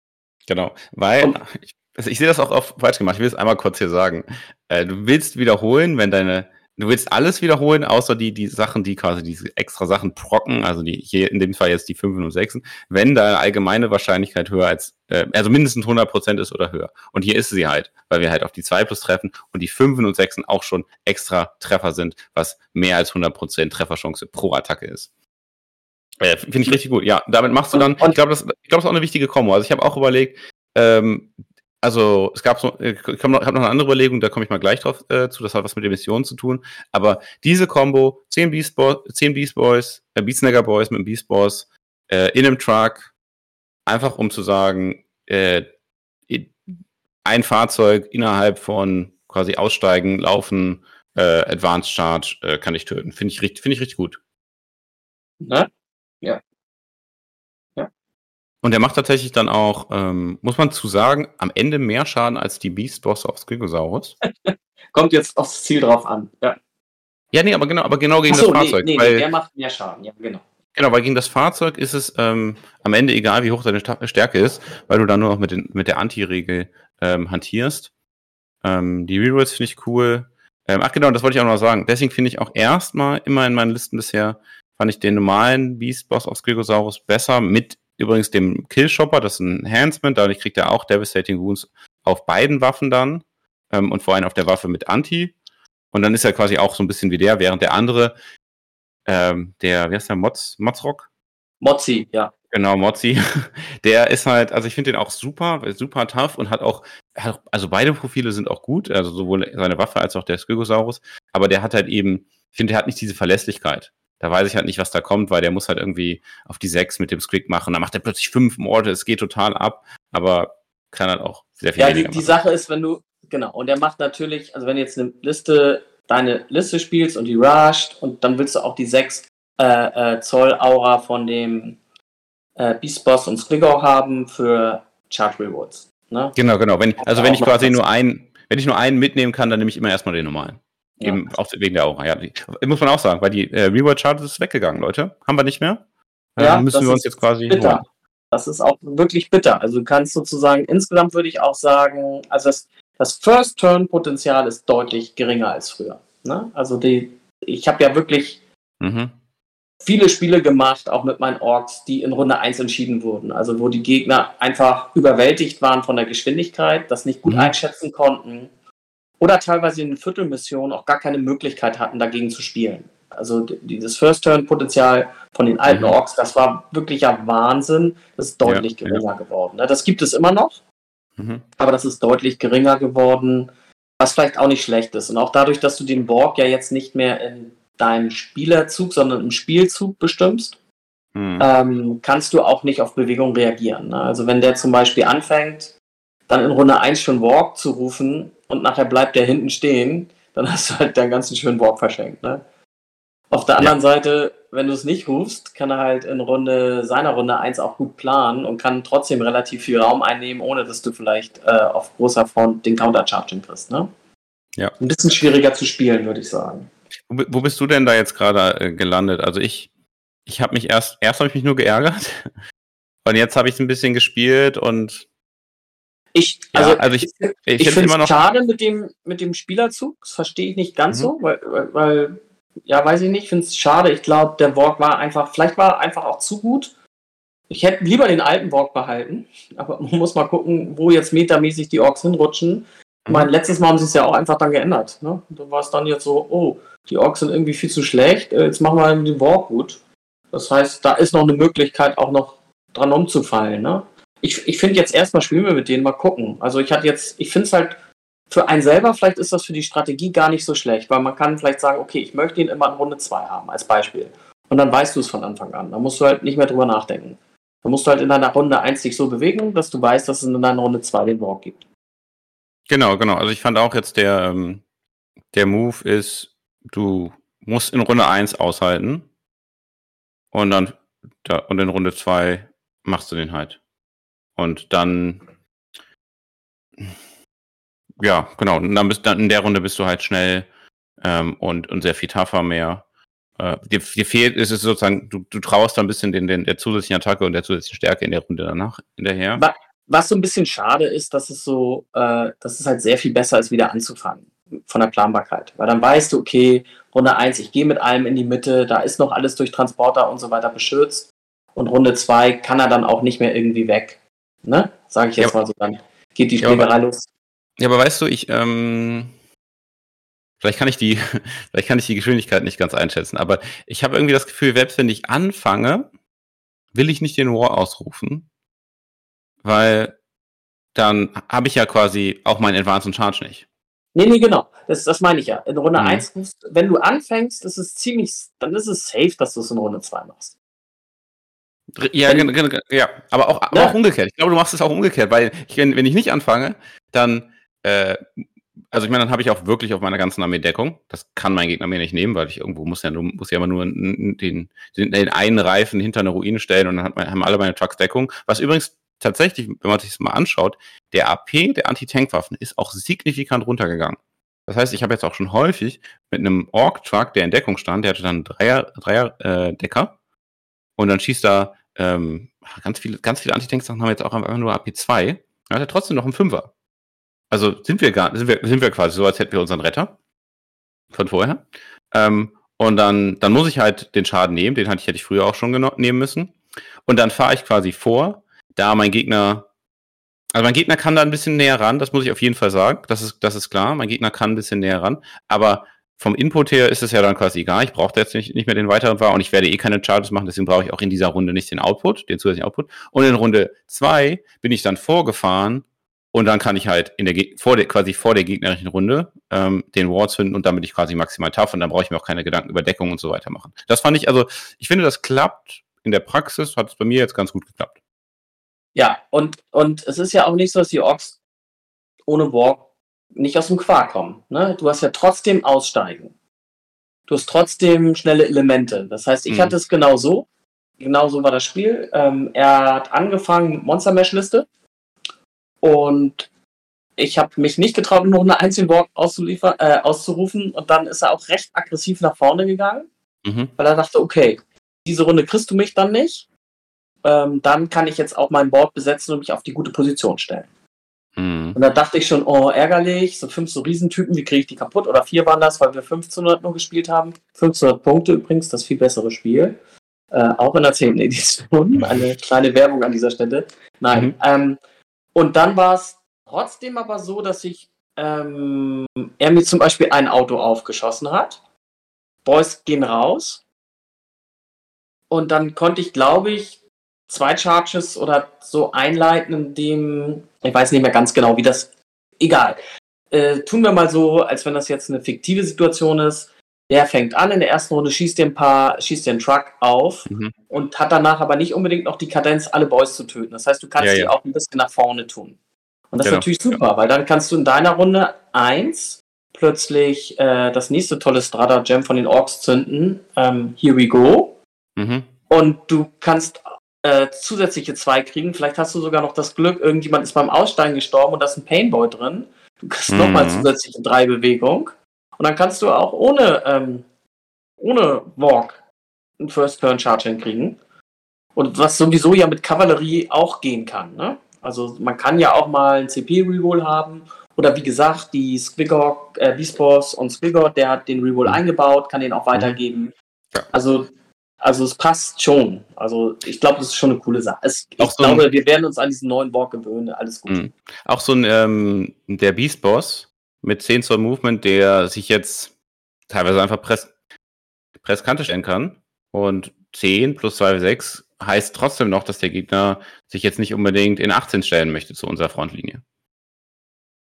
Genau, weil und, ich also ich sehe das auch oft falsch gemacht. Ich will es einmal kurz hier sagen. Äh, du willst wiederholen, wenn deine, du willst alles wiederholen, außer die, die Sachen, die quasi diese extra Sachen procken, also die hier in dem Fall jetzt die 5 und 6, wenn deine allgemeine Wahrscheinlichkeit höher als, äh, also mindestens 100% ist oder höher. Und hier ist sie halt, weil wir halt auf die 2 plus treffen und die 5 und 6 auch schon extra Treffer sind, was mehr als 100% Trefferchance pro Attacke ist. Äh, Finde ich richtig gut. Ja, damit machst du dann, ich glaube, das, ich glaube, das ist auch eine wichtige Kombo. Also ich habe auch überlegt, ähm, also es gab so, ich habe noch, eine andere Überlegung, da komme ich mal gleich drauf äh, zu, das hat was mit der Mission zu tun. Aber diese Combo, 10 Beast, Bo 10 Beast Boys, äh, Beatsnagger Boys mit dem Beast Boss, äh, in einem Truck, einfach um zu sagen, äh, ein Fahrzeug innerhalb von quasi aussteigen, laufen, äh, Advanced Charge äh, kann ich töten. Finde ich, finde ich richtig gut. Na? Ja, und der macht tatsächlich dann auch, ähm, muss man zu sagen, am Ende mehr Schaden als die Beast-Boss auf Skrigosaurus. Kommt jetzt aufs Ziel drauf an, ja. Ja, nee, aber genau, aber genau gegen so, das Fahrzeug. Nee, nee, der macht mehr Schaden, ja, genau. Genau, weil gegen das Fahrzeug ist es ähm, am Ende egal, wie hoch deine Stärke ist, weil du dann nur noch mit, den, mit der Anti-Regel ähm, hantierst. Ähm, die Rerolls finde ich cool. Ähm, ach genau, das wollte ich auch noch sagen. Deswegen finde ich auch erstmal immer in meinen Listen bisher, fand ich den normalen Beast-Boss auf Skrigosaurus besser mit übrigens dem Killshopper, das ist ein Enhancement, dadurch kriegt er auch Devastating Wounds auf beiden Waffen dann. ähm, und vor allem auf der Waffe mit Anti. Und dann ist er quasi auch so ein bisschen wie der, während der andere, ähm, der, wie heißt der, Moz, Mozrock? Mozzi, ja. Genau, Mozzi. Der ist halt, also ich finde den auch super, super tough und hat auch, also beide Profile sind auch gut, also sowohl seine Waffe als auch der Skygosaurus, aber der hat halt eben, ich finde, der hat nicht diese Verlässlichkeit. Da weiß ich halt nicht, was da kommt, weil der muss halt irgendwie auf die 6 mit dem Squig machen. Dann macht er plötzlich fünf Morde, es geht total ab, aber kann halt auch sehr viel Ja, die, die Sache ist, wenn du, genau, und der macht natürlich, also wenn du jetzt eine Liste, deine Liste spielst und die rusht und dann willst du auch die 6 äh, äh, Zoll Aura von dem äh, Beast Boss und Squiggle haben für Charge Rewards. Ne? Genau, genau. Wenn, also wenn ich quasi nur einen, wenn ich nur einen mitnehmen kann, dann nehme ich immer erstmal den normalen. Ja. Eben auch wegen der Aura. Ja, muss man auch sagen, weil die äh, Reward Charge ist weggegangen, Leute. Haben wir nicht mehr. Ja, müssen wir uns jetzt quasi. Bitter. Holen. Das ist auch wirklich bitter. Also du kannst sozusagen, insgesamt würde ich auch sagen, also das, das First-Turn-Potenzial ist deutlich geringer als früher. Ne? Also die, ich habe ja wirklich mhm viele Spiele gemacht, auch mit meinen Orks, die in Runde 1 entschieden wurden. Also wo die Gegner einfach überwältigt waren von der Geschwindigkeit, das nicht gut mhm. einschätzen konnten oder teilweise in Viertelmissionen auch gar keine Möglichkeit hatten, dagegen zu spielen. Also dieses First-Turn-Potenzial von den alten mhm. Orks, das war wirklich ja Wahnsinn. Das ist deutlich ja, geringer ja. geworden. Ne? Das gibt es immer noch, mhm. aber das ist deutlich geringer geworden, was vielleicht auch nicht schlecht ist. Und auch dadurch, dass du den Borg ja jetzt nicht mehr in deinen Spielerzug, sondern im Spielzug bestimmst, hm. ähm, kannst du auch nicht auf Bewegung reagieren. Ne? Also wenn der zum Beispiel anfängt, dann in Runde 1 schon Walk zu rufen und nachher bleibt der hinten stehen, dann hast du halt deinen ganzen schönen Walk verschenkt. Ne? Auf der anderen ja. Seite, wenn du es nicht rufst, kann er halt in Runde, seiner Runde 1 auch gut planen und kann trotzdem relativ viel Raum einnehmen, ohne dass du vielleicht äh, auf großer Front den Countercharging kriegst. Ne? Ja. Ein bisschen schwieriger zu spielen, würde ich sagen. Wo, wo bist du denn da jetzt gerade äh, gelandet? Also ich, ich habe mich erst, erst habe ich mich nur geärgert und jetzt habe ich es ein bisschen gespielt und ich, also, ja, also ich, ich, ich, ich finde es schade mit dem, mit dem Spielerzug, das verstehe ich nicht ganz mhm. so, weil, weil, weil, ja, weiß ich nicht, ich finde es schade. Ich glaube, der Walk war einfach, vielleicht war er einfach auch zu gut. Ich hätte lieber den alten Walk behalten, aber man muss mal gucken, wo jetzt metermäßig die Orks hinrutschen. Ich meine, letztes Mal haben sie es ja auch einfach dann geändert. Ne? Da war es dann jetzt so, oh, die Orks sind irgendwie viel zu schlecht, äh, jetzt machen wir den Walk gut. Das heißt, da ist noch eine Möglichkeit, auch noch dran umzufallen. Ne? Ich, ich finde jetzt erstmal spielen wir mit denen mal gucken. Also ich hatte jetzt, ich finde es halt für einen selber, vielleicht ist das für die Strategie gar nicht so schlecht, weil man kann vielleicht sagen, okay, ich möchte ihn immer in Runde 2 haben, als Beispiel. Und dann weißt du es von Anfang an. Da musst du halt nicht mehr drüber nachdenken. Da musst du halt in deiner Runde 1 dich so bewegen, dass du weißt, dass es in deiner Runde 2 den Walk gibt. Genau, genau. Also ich fand auch jetzt der, ähm, der Move ist, du musst in Runde 1 aushalten und dann da, und in Runde 2 machst du den halt. Und dann ja, genau. Dann bist dann in der Runde bist du halt schnell ähm, und, und sehr viel tougher mehr. Äh, dir, dir fehlt, ist es sozusagen, du, du traust da ein bisschen den, den, der zusätzlichen Attacke und der zusätzlichen Stärke in der Runde danach hinterher. Was so ein bisschen schade ist, dass es so, äh, dass es halt sehr viel besser ist, wieder anzufangen von der Planbarkeit. Weil dann weißt du, okay, Runde 1, ich gehe mit allem in die Mitte, da ist noch alles durch Transporter und so weiter beschützt. Und Runde 2 kann er dann auch nicht mehr irgendwie weg. Ne? Sage ich jetzt ja, mal so, dann geht die Spielerei ja, los. Ja, aber weißt du, ich, ähm, vielleicht kann ich die, vielleicht kann ich die Geschwindigkeit nicht ganz einschätzen, aber ich habe irgendwie das Gefühl, selbst wenn ich anfange, will ich nicht den War ausrufen, weil dann habe ich ja quasi auch meinen Advance und Charge nicht. Nee, nee, genau. Das, das meine ich ja. In Runde mhm. 1, wenn du anfängst, ist es ziemlich, dann ist es safe, dass du es in Runde 2 machst. Ja, ja, aber auch, aber ja. auch umgekehrt. Ich glaube, du machst es auch umgekehrt, weil ich, wenn, wenn ich nicht anfange, dann, äh, also ich meine, dann habe ich auch wirklich auf meiner ganzen Armee Deckung. Das kann mein Gegner mir nicht nehmen, weil ich irgendwo muss ja, muss ja immer nur den, den, den einen Reifen hinter eine Ruine stellen und dann man, haben alle meine Trucks Deckung. Was übrigens tatsächlich, wenn man sich das mal anschaut, der AP der Anti-Tank-Waffen ist auch signifikant runtergegangen. Das heißt, ich habe jetzt auch schon häufig mit einem Ork-Truck, der in Deckung stand, der hatte dann Dreier, Dreier äh, Decker und dann schießt da ähm, ganz viele, ganz viele Anti-Tank-Sachen haben jetzt auch einfach nur AP2. Er hat er trotzdem noch einen Fünfer. Also sind wir gar, sind wir, sind wir quasi so, als hätten wir unseren Retter von vorher. Ähm, und dann, dann muss ich halt den Schaden nehmen, den hatte ich, hätte ich früher auch schon nehmen müssen. Und dann fahre ich quasi vor, da mein Gegner Also mein Gegner kann da ein bisschen näher ran, das muss ich auf jeden Fall sagen. Das ist, das ist klar. Mein Gegner kann ein bisschen näher ran. Aber vom Input her ist es ja dann quasi egal. Ich brauche jetzt nicht, nicht mehr den weiteren War und ich werde eh keine Charges machen, deswegen brauche ich auch in dieser Runde nicht den Output, den zusätzlichen Output. Und in Runde zwei bin ich dann vorgefahren und dann kann ich halt in der vor der, quasi vor der gegnerischen Runde ähm, den Ward zünden und damit ich quasi maximal tough und dann brauche ich mir auch keine Gedanken über Deckung und so weiter machen. Das fand ich, also, ich finde, das klappt. In der Praxis hat es bei mir jetzt ganz gut geklappt. Ja, und, und es ist ja auch nicht so, dass die Orks ohne Walk nicht aus dem Quark kommen. Ne? Du hast ja trotzdem Aussteigen. Du hast trotzdem schnelle Elemente. Das heißt, ich mhm. hatte es genau so. Genau so war das Spiel. Ähm, er hat angefangen mit Monster Mesh Liste. Und ich habe mich nicht getraut, noch eine einzelne Walk äh, auszurufen. Und dann ist er auch recht aggressiv nach vorne gegangen. Mhm. Weil er dachte, okay, diese Runde kriegst du mich dann nicht ähm, dann kann ich jetzt auch mein Board besetzen und mich auf die gute Position stellen. Mhm. Und da dachte ich schon, oh, ärgerlich, so fünf so Riesentypen, wie kriege ich die kaputt? Oder vier waren das, weil wir 1500 nur gespielt haben. 1500 Punkte übrigens, das viel bessere Spiel. Äh, auch in der 10. Edition. Eine kleine Werbung an dieser Stelle. Nein. Mhm. Ähm, und dann war es trotzdem aber so, dass ich ähm, er mir zum Beispiel ein Auto aufgeschossen hat. Boys gehen raus. Und dann konnte ich, glaube ich, zwei Charges oder so einleiten, indem, ich weiß nicht mehr ganz genau, wie das, egal. Äh, tun wir mal so, als wenn das jetzt eine fiktive Situation ist. Der fängt an in der ersten Runde, schießt dir ein paar, schießt einen Truck auf mhm. und hat danach aber nicht unbedingt noch die Kadenz, alle Boys zu töten. Das heißt, du kannst ja, die ja. auch ein bisschen nach vorne tun. Und das genau. ist natürlich super, ja. weil dann kannst du in deiner Runde eins plötzlich äh, das nächste tolle Strata Gem von den Orks zünden. Ähm, here we go. Mhm. Und du kannst äh, zusätzliche zwei kriegen. Vielleicht hast du sogar noch das Glück, irgendjemand ist beim Aussteigen gestorben und da ist ein Painboy drin. Du kriegst mhm. nochmal zusätzliche drei Bewegung. Und dann kannst du auch ohne, ähm, ohne Walk einen First-Turn-Charge hinkriegen. Und was sowieso ja mit Kavallerie auch gehen kann. Ne? Also man kann ja auch mal ein CP-Reroll haben. Oder wie gesagt, die Squigor, äh, Beastboss und Squigor, der hat den Reroll eingebaut, kann den auch weitergeben. Ja. Also also es passt schon. Also ich glaube, das ist schon eine coole Sache. Es, ich so glaube, wir werden uns an diesen neuen Walk gewöhnen. Alles gut. Mh. Auch so ein ähm, der Beast Boss mit 10 Zoll Movement, der sich jetzt teilweise einfach press, Presskante stellen kann. Und 10 plus 2 6 heißt trotzdem noch, dass der Gegner sich jetzt nicht unbedingt in 18 stellen möchte zu unserer Frontlinie.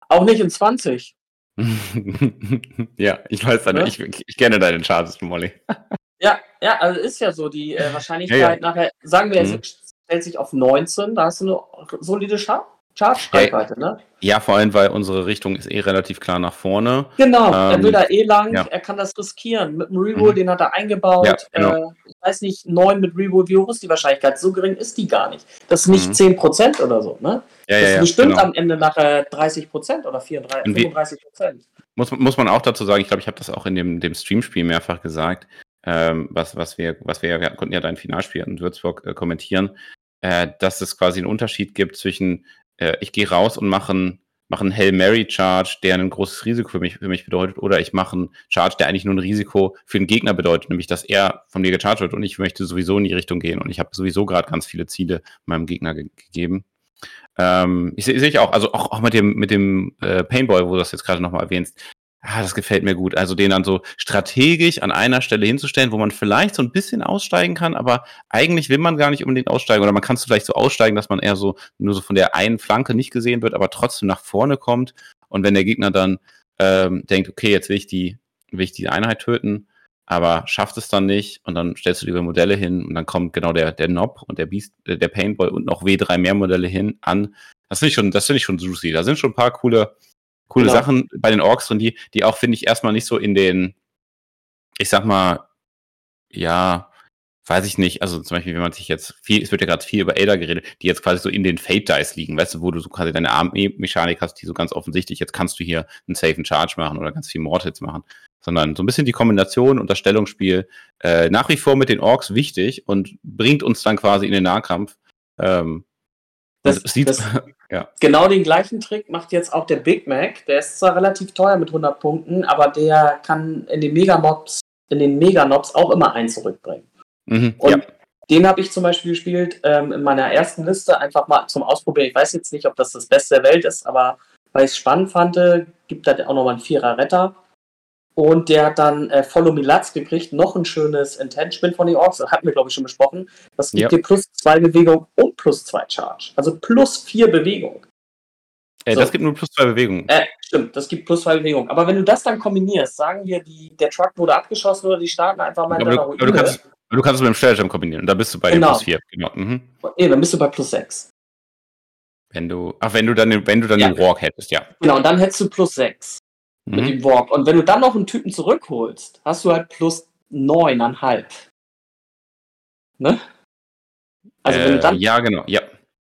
Auch nicht in 20. ja, ich weiß deine, ja? ich, ich kenne deine Charts, Molly. Ja, ja, also ist ja so, die äh, Wahrscheinlichkeit ja, ja. nachher, sagen wir, mhm. es stellt sich auf 19, da hast du eine solide Char Charge-Reichweite, ne? Ja, vor allem, weil unsere Richtung ist eh relativ klar nach vorne. Genau, ähm, er will da eh lang, ja. er kann das riskieren. Mit dem Reroll, mhm. den hat er eingebaut. Ja, genau. äh, ich weiß nicht, 9 mit Reroll, wie hoch ist die Wahrscheinlichkeit? So gering ist die gar nicht. Das ist nicht mhm. 10% oder so, ne? Ja, das ja, ist bestimmt genau. am Ende nachher 30% oder 34, 35%. Muss, muss man auch dazu sagen, ich glaube, ich habe das auch in dem, dem Streamspiel mehrfach gesagt ähm, was, was wir, was wir, wir konnten ja dein Finalspiel in Würzburg äh, kommentieren, äh, dass es quasi einen Unterschied gibt zwischen, äh, ich gehe raus und mache einen, mache einen Hail Mary Charge, der ein großes Risiko für mich, für mich bedeutet, oder ich mache einen Charge, der eigentlich nur ein Risiko für den Gegner bedeutet, nämlich dass er von mir gecharged wird und ich möchte sowieso in die Richtung gehen und ich habe sowieso gerade ganz viele Ziele meinem Gegner ge gegeben. Ähm, ich sehe seh ich auch, also auch, auch mit dem, mit dem äh, Painboy, wo du das jetzt gerade nochmal erwähnst, Ah, das gefällt mir gut. Also den dann so strategisch an einer Stelle hinzustellen, wo man vielleicht so ein bisschen aussteigen kann, aber eigentlich will man gar nicht unbedingt aussteigen. Oder man kann es vielleicht so aussteigen, dass man eher so nur so von der einen Flanke nicht gesehen wird, aber trotzdem nach vorne kommt. Und wenn der Gegner dann ähm, denkt, okay, jetzt will ich die, will ich die Einheit töten, aber schafft es dann nicht und dann stellst du die Modelle hin und dann kommt genau der, der Nob und der Beast, äh, der Paintball und noch W3 mehr Modelle hin an. Das finde ich schon, das finde ich schon juicy. Da sind schon ein paar coole, coole genau. Sachen bei den Orks drin, die, die auch, finde ich, erstmal nicht so in den, ich sag mal, ja, weiß ich nicht, also zum Beispiel, wenn man sich jetzt viel, es wird ja gerade viel über Ada geredet, die jetzt quasi so in den Fate Dice liegen, weißt du, wo du so quasi deine Armee-Mechanik hast, die so ganz offensichtlich, jetzt kannst du hier einen safen Charge machen oder ganz viel Mortals machen, sondern so ein bisschen die Kombination und das Stellungsspiel äh, nach wie vor mit den Orks wichtig und bringt uns dann quasi in den Nahkampf. Ähm, das, sieht, das, ja. Genau den gleichen Trick macht jetzt auch der Big Mac. Der ist zwar relativ teuer mit 100 Punkten, aber der kann in den Megamobs, in den Meganobs auch immer einen zurückbringen. Mhm, und ja. Den habe ich zum Beispiel gespielt ähm, in meiner ersten Liste, einfach mal zum Ausprobieren. Ich weiß jetzt nicht, ob das das Beste der Welt ist, aber weil ich es spannend fand, gibt da auch nochmal einen Vierer Retter. Und der hat dann äh, Follow Me Latz gekriegt, noch ein schönes Intention von den Orks, das hatten wir, glaube ich, schon besprochen. Das gibt ja. dir plus zwei Bewegung und plus zwei Charge. Also plus vier Bewegung. Äh, so. Das gibt nur plus zwei Bewegungen. Äh, stimmt, das gibt plus zwei Bewegungen. Aber wenn du das dann kombinierst, sagen wir, die, der Truck wurde abgeschossen oder die starten einfach mal in deiner Ruine. Du kannst, du kannst es mit dem Stelljump kombinieren. Da bist du bei genau. plus vier. Genau. Mhm. Nee, dann bist du bei plus sechs. Wenn du, ach, wenn du dann, wenn du dann ja. den Walk hättest, ja. Genau, und dann hättest du plus sechs mhm. mit dem Walk. Und wenn du dann noch einen Typen zurückholst, hast du halt plus neuneinhalb. Ne? Also äh, wenn du dann. Ja, genau, ja.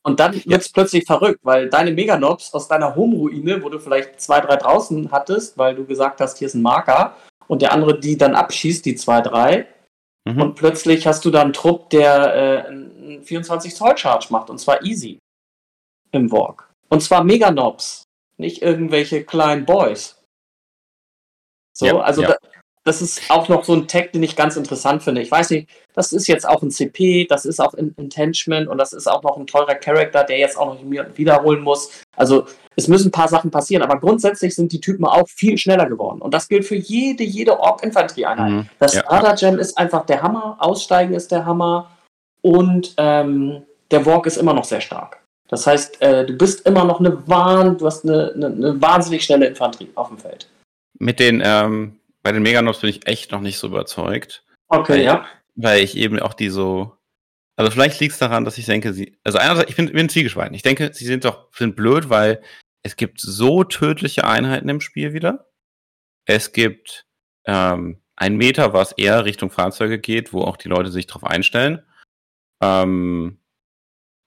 Und dann ja. wird es plötzlich verrückt, weil deine Meganobs aus deiner Home-Ruine, wo du vielleicht zwei, drei draußen hattest, weil du gesagt hast, hier ist ein Marker, und der andere die dann abschießt, die zwei, drei. Mhm. Und plötzlich hast du dann einen Trupp, der äh, einen 24 Zoll Charge macht, und zwar easy im Walk. Und zwar Meganobs, nicht irgendwelche kleinen Boys. So, ja, also ja. Da, das ist auch noch so ein Tag, den ich ganz interessant finde. Ich weiß nicht, das ist jetzt auch ein CP, das ist auch ein Intention und das ist auch noch ein teurer Charakter, der jetzt auch noch wiederholen muss. Also es müssen ein paar Sachen passieren, aber grundsätzlich sind die Typen auch viel schneller geworden. Und das gilt für jede, jede Ork-Infanterieeinheit. Mhm. Das ja. Radar Gem ist einfach der Hammer, Aussteigen ist der Hammer und ähm, der Walk ist immer noch sehr stark. Das heißt, äh, du bist immer noch eine Wahn, du hast eine, eine, eine wahnsinnig schnelle Infanterie auf dem Feld. Mit den, ähm, bei den Meganobs bin ich echt noch nicht so überzeugt. Okay, weil, ja. Weil ich eben auch die so. Also vielleicht liegt es daran, dass ich denke, sie. Also einerseits, ich bin, bin Zwiegespalten. Ich denke, sie sind doch sind blöd, weil es gibt so tödliche Einheiten im Spiel wieder. Es gibt ähm, ein Meter, was eher Richtung Fahrzeuge geht, wo auch die Leute sich drauf einstellen. Ähm,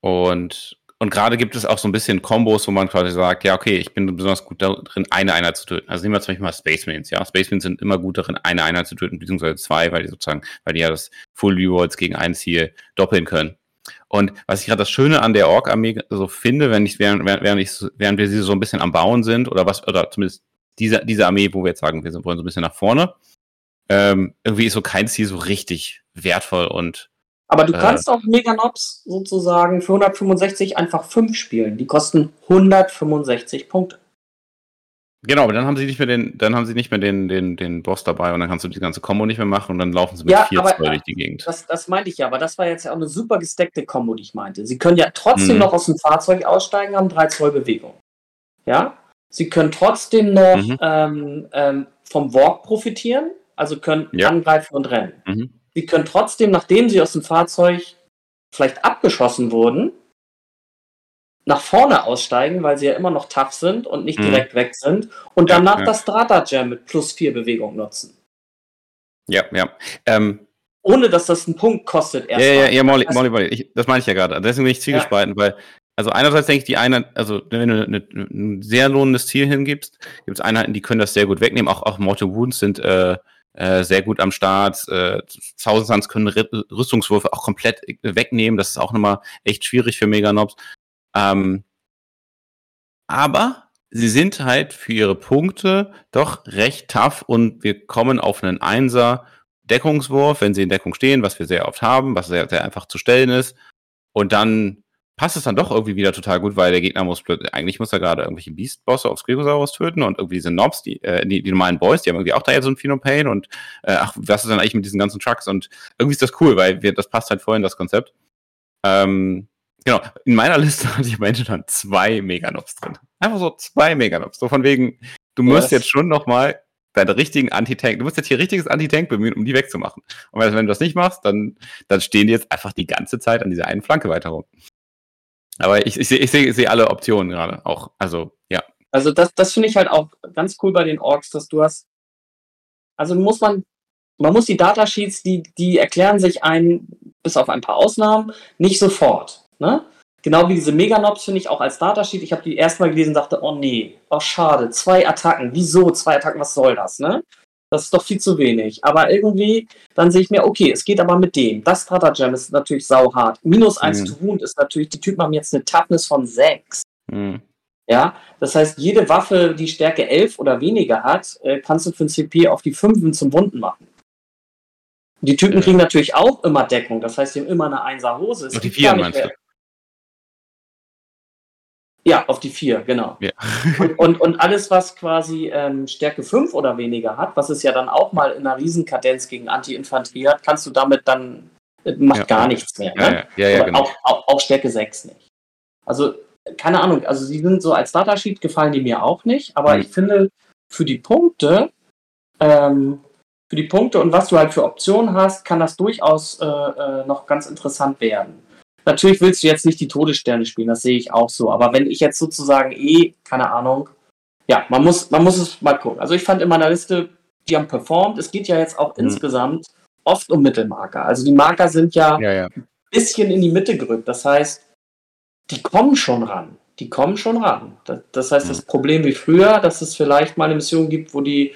und und gerade gibt es auch so ein bisschen Kombos, wo man quasi sagt, ja, okay, ich bin besonders gut darin, eine Einheit zu töten. Also nehmen wir zum Beispiel mal Space Marines, ja. Space Marines sind immer gut darin, eine Einheit zu töten, beziehungsweise zwei, weil die sozusagen, weil die ja das Full Rewards gegen ein Ziel doppeln können. Und was ich gerade das Schöne an der Ork-Armee so finde, wenn ich, während, während, ich, während wir sie so ein bisschen am Bauen sind, oder was, oder zumindest diese, diese Armee, wo wir jetzt sagen, wir wollen so ein bisschen nach vorne, ähm, irgendwie ist so kein Ziel so richtig wertvoll und aber du äh. kannst auch Meganobs sozusagen für 165 einfach 5 spielen. Die kosten 165 Punkte. Genau, aber dann haben sie nicht mehr den, dann haben sie nicht mehr den, den, den Boss dabei und dann kannst du die ganze Combo nicht mehr machen und dann laufen sie mit ja, 4 Zoll durch die Gegend. Das, das meinte ich ja, aber das war jetzt ja auch eine super gesteckte Combo, die ich meinte. Sie können ja trotzdem mhm. noch aus dem Fahrzeug aussteigen, haben 3 Zoll Bewegung. Ja? Sie können trotzdem noch mhm. ähm, ähm, vom Walk profitieren, also können ja. angreifen und rennen. Mhm sie können trotzdem, nachdem sie aus dem Fahrzeug vielleicht abgeschossen wurden, nach vorne aussteigen, weil sie ja immer noch tough sind und nicht mhm. direkt weg sind und ja, danach ja. das Strata Jam mit plus vier Bewegung nutzen. Ja, ja. Ähm, Ohne dass das einen Punkt kostet. Ja, ja, ja, Molly, Molly, Molly. Ich, das meine ich ja gerade. Deswegen bin ich zielgespalten, ja. weil, also einerseits denke ich, die eine, also wenn du eine, ein sehr lohnendes Ziel hingibst, gibt es Einheiten, die können das sehr gut wegnehmen. Auch, auch Mortal Wounds sind äh, äh, sehr gut am Start. Äh, Thousand Suns können Rüstungswürfe auch komplett wegnehmen. Das ist auch nochmal echt schwierig für Meganobs. Ähm, aber sie sind halt für ihre Punkte doch recht tough und wir kommen auf einen Einser Deckungswurf, wenn sie in Deckung stehen, was wir sehr oft haben, was sehr, sehr einfach zu stellen ist. Und dann passt es dann doch irgendwie wieder total gut, weil der Gegner muss eigentlich muss er gerade irgendwelche Beast-Bosse auf Skrigosaurus töten und irgendwie diese Nobs, die, äh, die, die normalen Boys, die haben irgendwie auch da jetzt so ein Phenopain und äh, ach, was ist dann eigentlich mit diesen ganzen Trucks und irgendwie ist das cool, weil wir, das passt halt vorhin das Konzept. Ähm, genau, in meiner Liste hatte ich am Ende dann zwei Meganobs drin. Einfach so zwei Meganobs. So von wegen, du musst yes. jetzt schon nochmal deine richtigen Anti-Tank, du musst jetzt hier richtiges Anti-Tank bemühen, um die wegzumachen. Und wenn du das nicht machst, dann, dann stehen die jetzt einfach die ganze Zeit an dieser einen Flanke weiter rum. Aber ich, ich sehe ich seh, ich seh alle Optionen gerade auch. Also, ja. Also, das, das finde ich halt auch ganz cool bei den Orks, dass du hast. Also, muss man. Man muss die Datasheets, die, die erklären sich ein, bis auf ein paar Ausnahmen, nicht sofort. Ne? Genau wie diese Meganobs finde ich auch als Datasheet. Ich habe die erstmal gelesen und dachte, oh nee, oh schade, zwei Attacken. Wieso zwei Attacken? Was soll das? Ne? Das ist doch viel zu wenig. Aber irgendwie, dann sehe ich mir, okay, es geht aber mit dem. Das Stratagem ist natürlich sauhart. Minus 1 mhm. to Wound ist natürlich, die Typen haben jetzt eine Toughness von 6. Mhm. Ja, das heißt, jede Waffe, die Stärke 11 oder weniger hat, äh, kannst du für ein CP auf die 5 zum Wunden machen. Die Typen kriegen natürlich auch immer Deckung, das heißt, die haben immer eine Einser-Hose. Auf die vier meinst du? Ja, auf die vier, genau. Ja. und, und, und, alles, was quasi ähm, Stärke 5 oder weniger hat, was es ja dann auch mal in einer Riesenkadenz gegen Anti-Infanterie hat, kannst du damit dann, äh, macht ja. gar nichts mehr. Ne? Ja, ja, genau. auch, auch, auch, Stärke 6 nicht. Also, keine Ahnung, also sie sind so als Datasheet gefallen die mir auch nicht, aber mhm. ich finde, für die Punkte, ähm, für die Punkte und was du halt für Optionen hast, kann das durchaus äh, äh, noch ganz interessant werden. Natürlich willst du jetzt nicht die Todessterne spielen, das sehe ich auch so. Aber wenn ich jetzt sozusagen eh, keine Ahnung, ja, man muss, man muss es mal gucken. Also ich fand in meiner Liste, die haben performt. Es geht ja jetzt auch mhm. insgesamt oft um Mittelmarker. Also die Marker sind ja, ja, ja. ein bisschen in die Mitte gerückt. Das heißt, die kommen schon ran. Die kommen schon ran. Das, das heißt, mhm. das Problem wie früher, dass es vielleicht mal eine Mission gibt, wo die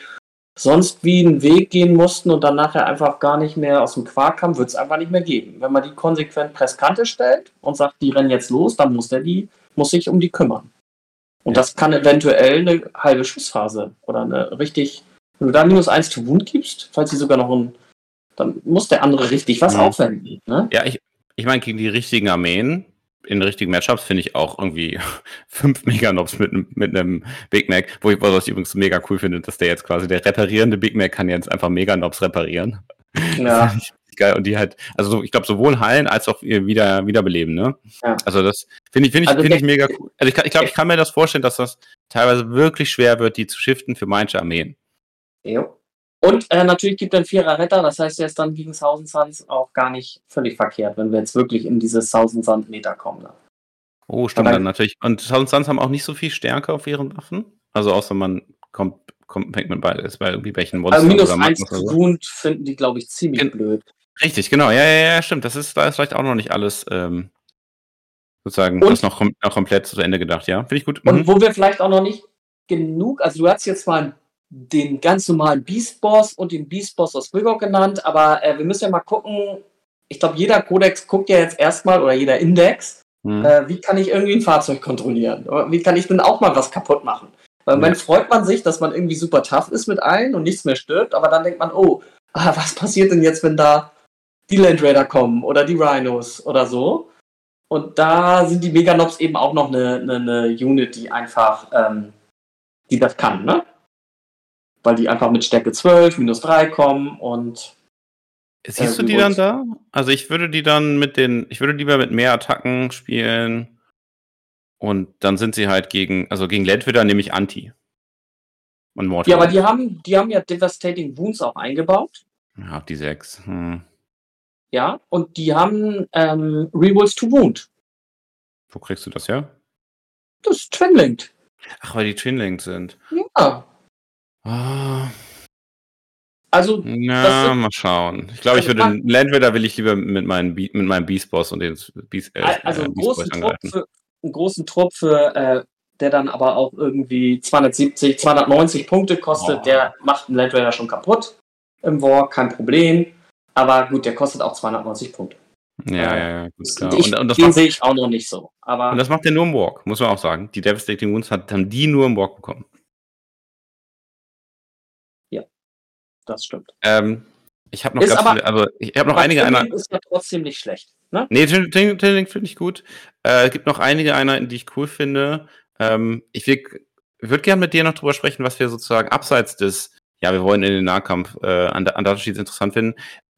sonst wie einen Weg gehen mussten und dann nachher einfach gar nicht mehr aus dem Quark kamen, wird es einfach nicht mehr geben. Wenn man die konsequent Presskante stellt und sagt, die rennen jetzt los, dann muss der die, muss sich um die kümmern. Und ja. das kann eventuell eine halbe Schussphase oder eine richtig, wenn du da minus eins to Wound gibst, falls sie sogar noch ein, dann muss der andere richtig was mhm. aufwenden. Ne? Ja, ich, ich meine, gegen die richtigen Armeen in richtigen Matchups finde ich auch irgendwie fünf Meganobs mit, mit einem Big Mac, wo ich, was ich übrigens mega cool finde, dass der jetzt quasi der reparierende Big Mac kann jetzt einfach Meganobs reparieren. Ja. geil. Und die halt, also ich glaube, sowohl heilen als auch wieder wiederbeleben, ne? Ja. Also das finde ich, finde ich, also finde ich mega cool. Also ich, ich glaube, ich kann mir das vorstellen, dass das teilweise wirklich schwer wird, die zu shiften für manche Armeen. Jo. Und äh, natürlich gibt er einen Vierer Retter, das heißt, er ist dann gegen Suns auch gar nicht völlig verkehrt, wenn wir jetzt wirklich in dieses Thousand Suns Meter kommen. Ne? Oh, stimmt dann, dann, natürlich. Und Suns haben auch nicht so viel Stärke auf ihren Waffen. Also außer man kommt, kommt fängt mit bei, ist bei irgendwie welchen Monstern. Also minus eins zu Wound finden die, glaube ich, ziemlich In, blöd. Richtig, genau. Ja, ja, ja, stimmt. Das ist, da ist vielleicht auch noch nicht alles ähm, sozusagen und, das noch, noch komplett zu Ende gedacht, ja. Finde ich gut. Und mhm. wo wir vielleicht auch noch nicht genug, also du hast jetzt mal ein den ganz normalen Beast Boss und den Beast Boss aus Wilgor genannt, aber äh, wir müssen ja mal gucken. Ich glaube, jeder Codex guckt ja jetzt erstmal oder jeder Index, hm. äh, wie kann ich irgendwie ein Fahrzeug kontrollieren? Wie kann ich denn auch mal was kaputt machen? Weil ja. man freut man sich, dass man irgendwie super tough ist mit allen und nichts mehr stirbt, aber dann denkt man, oh, ah, was passiert denn jetzt, wenn da die Land Raider kommen oder die Rhinos oder so? Und da sind die Meganobs eben auch noch eine, eine, eine Unit, die einfach, ähm, die das kann, ne? Weil die einfach mit Stärke 12, minus 3 kommen und. Siehst äh, du die dann da? Also ich würde die dann mit den, ich würde lieber mit mehr Attacken spielen und dann sind sie halt gegen, also gegen Landwidder nehme ich Anti. Und Mortal. Ja, aber die haben, die haben ja Devastating Wounds auch eingebaut. Ja, die 6. Hm. Ja, und die haben ähm, Rerolls to Wound. Wo kriegst du das her? Das ist Twinlinked. Ach, weil die Twinlinked sind. Ja. Ah. Also, ja, mal schauen. Ich glaube, also ich würde den Landwidder will ich lieber mit, meinen, mit meinem Beast Boss und den Beast, äh, Also einen großen, Trupp für, einen großen Trupp für, äh, der dann aber auch irgendwie 270, 290 Punkte kostet, oh. der macht einen Landwidder schon kaputt im War, kein Problem. Aber gut, der kostet auch 290 Punkte. Ja, ja, ja, gut, klar. Ich, und, und den sehe ich auch noch nicht so. Aber und das macht der nur im Walk, muss man auch sagen. Die Devastating Wounds hat, haben die nur im Walk bekommen. Das stimmt. Ähm, ich habe noch ist ganz aber, viele, also ich habe noch einige Einheiten. ist ja trotzdem nicht schlecht. Ne? Nee, Tinning finde ich gut. Äh, es gibt noch einige Einheiten, die ich cool finde. Ähm, ich würde gerne mit dir noch drüber sprechen, was wir sozusagen abseits des, ja, wir wollen in den Nahkampf äh, an, an Datasheets interessant finden.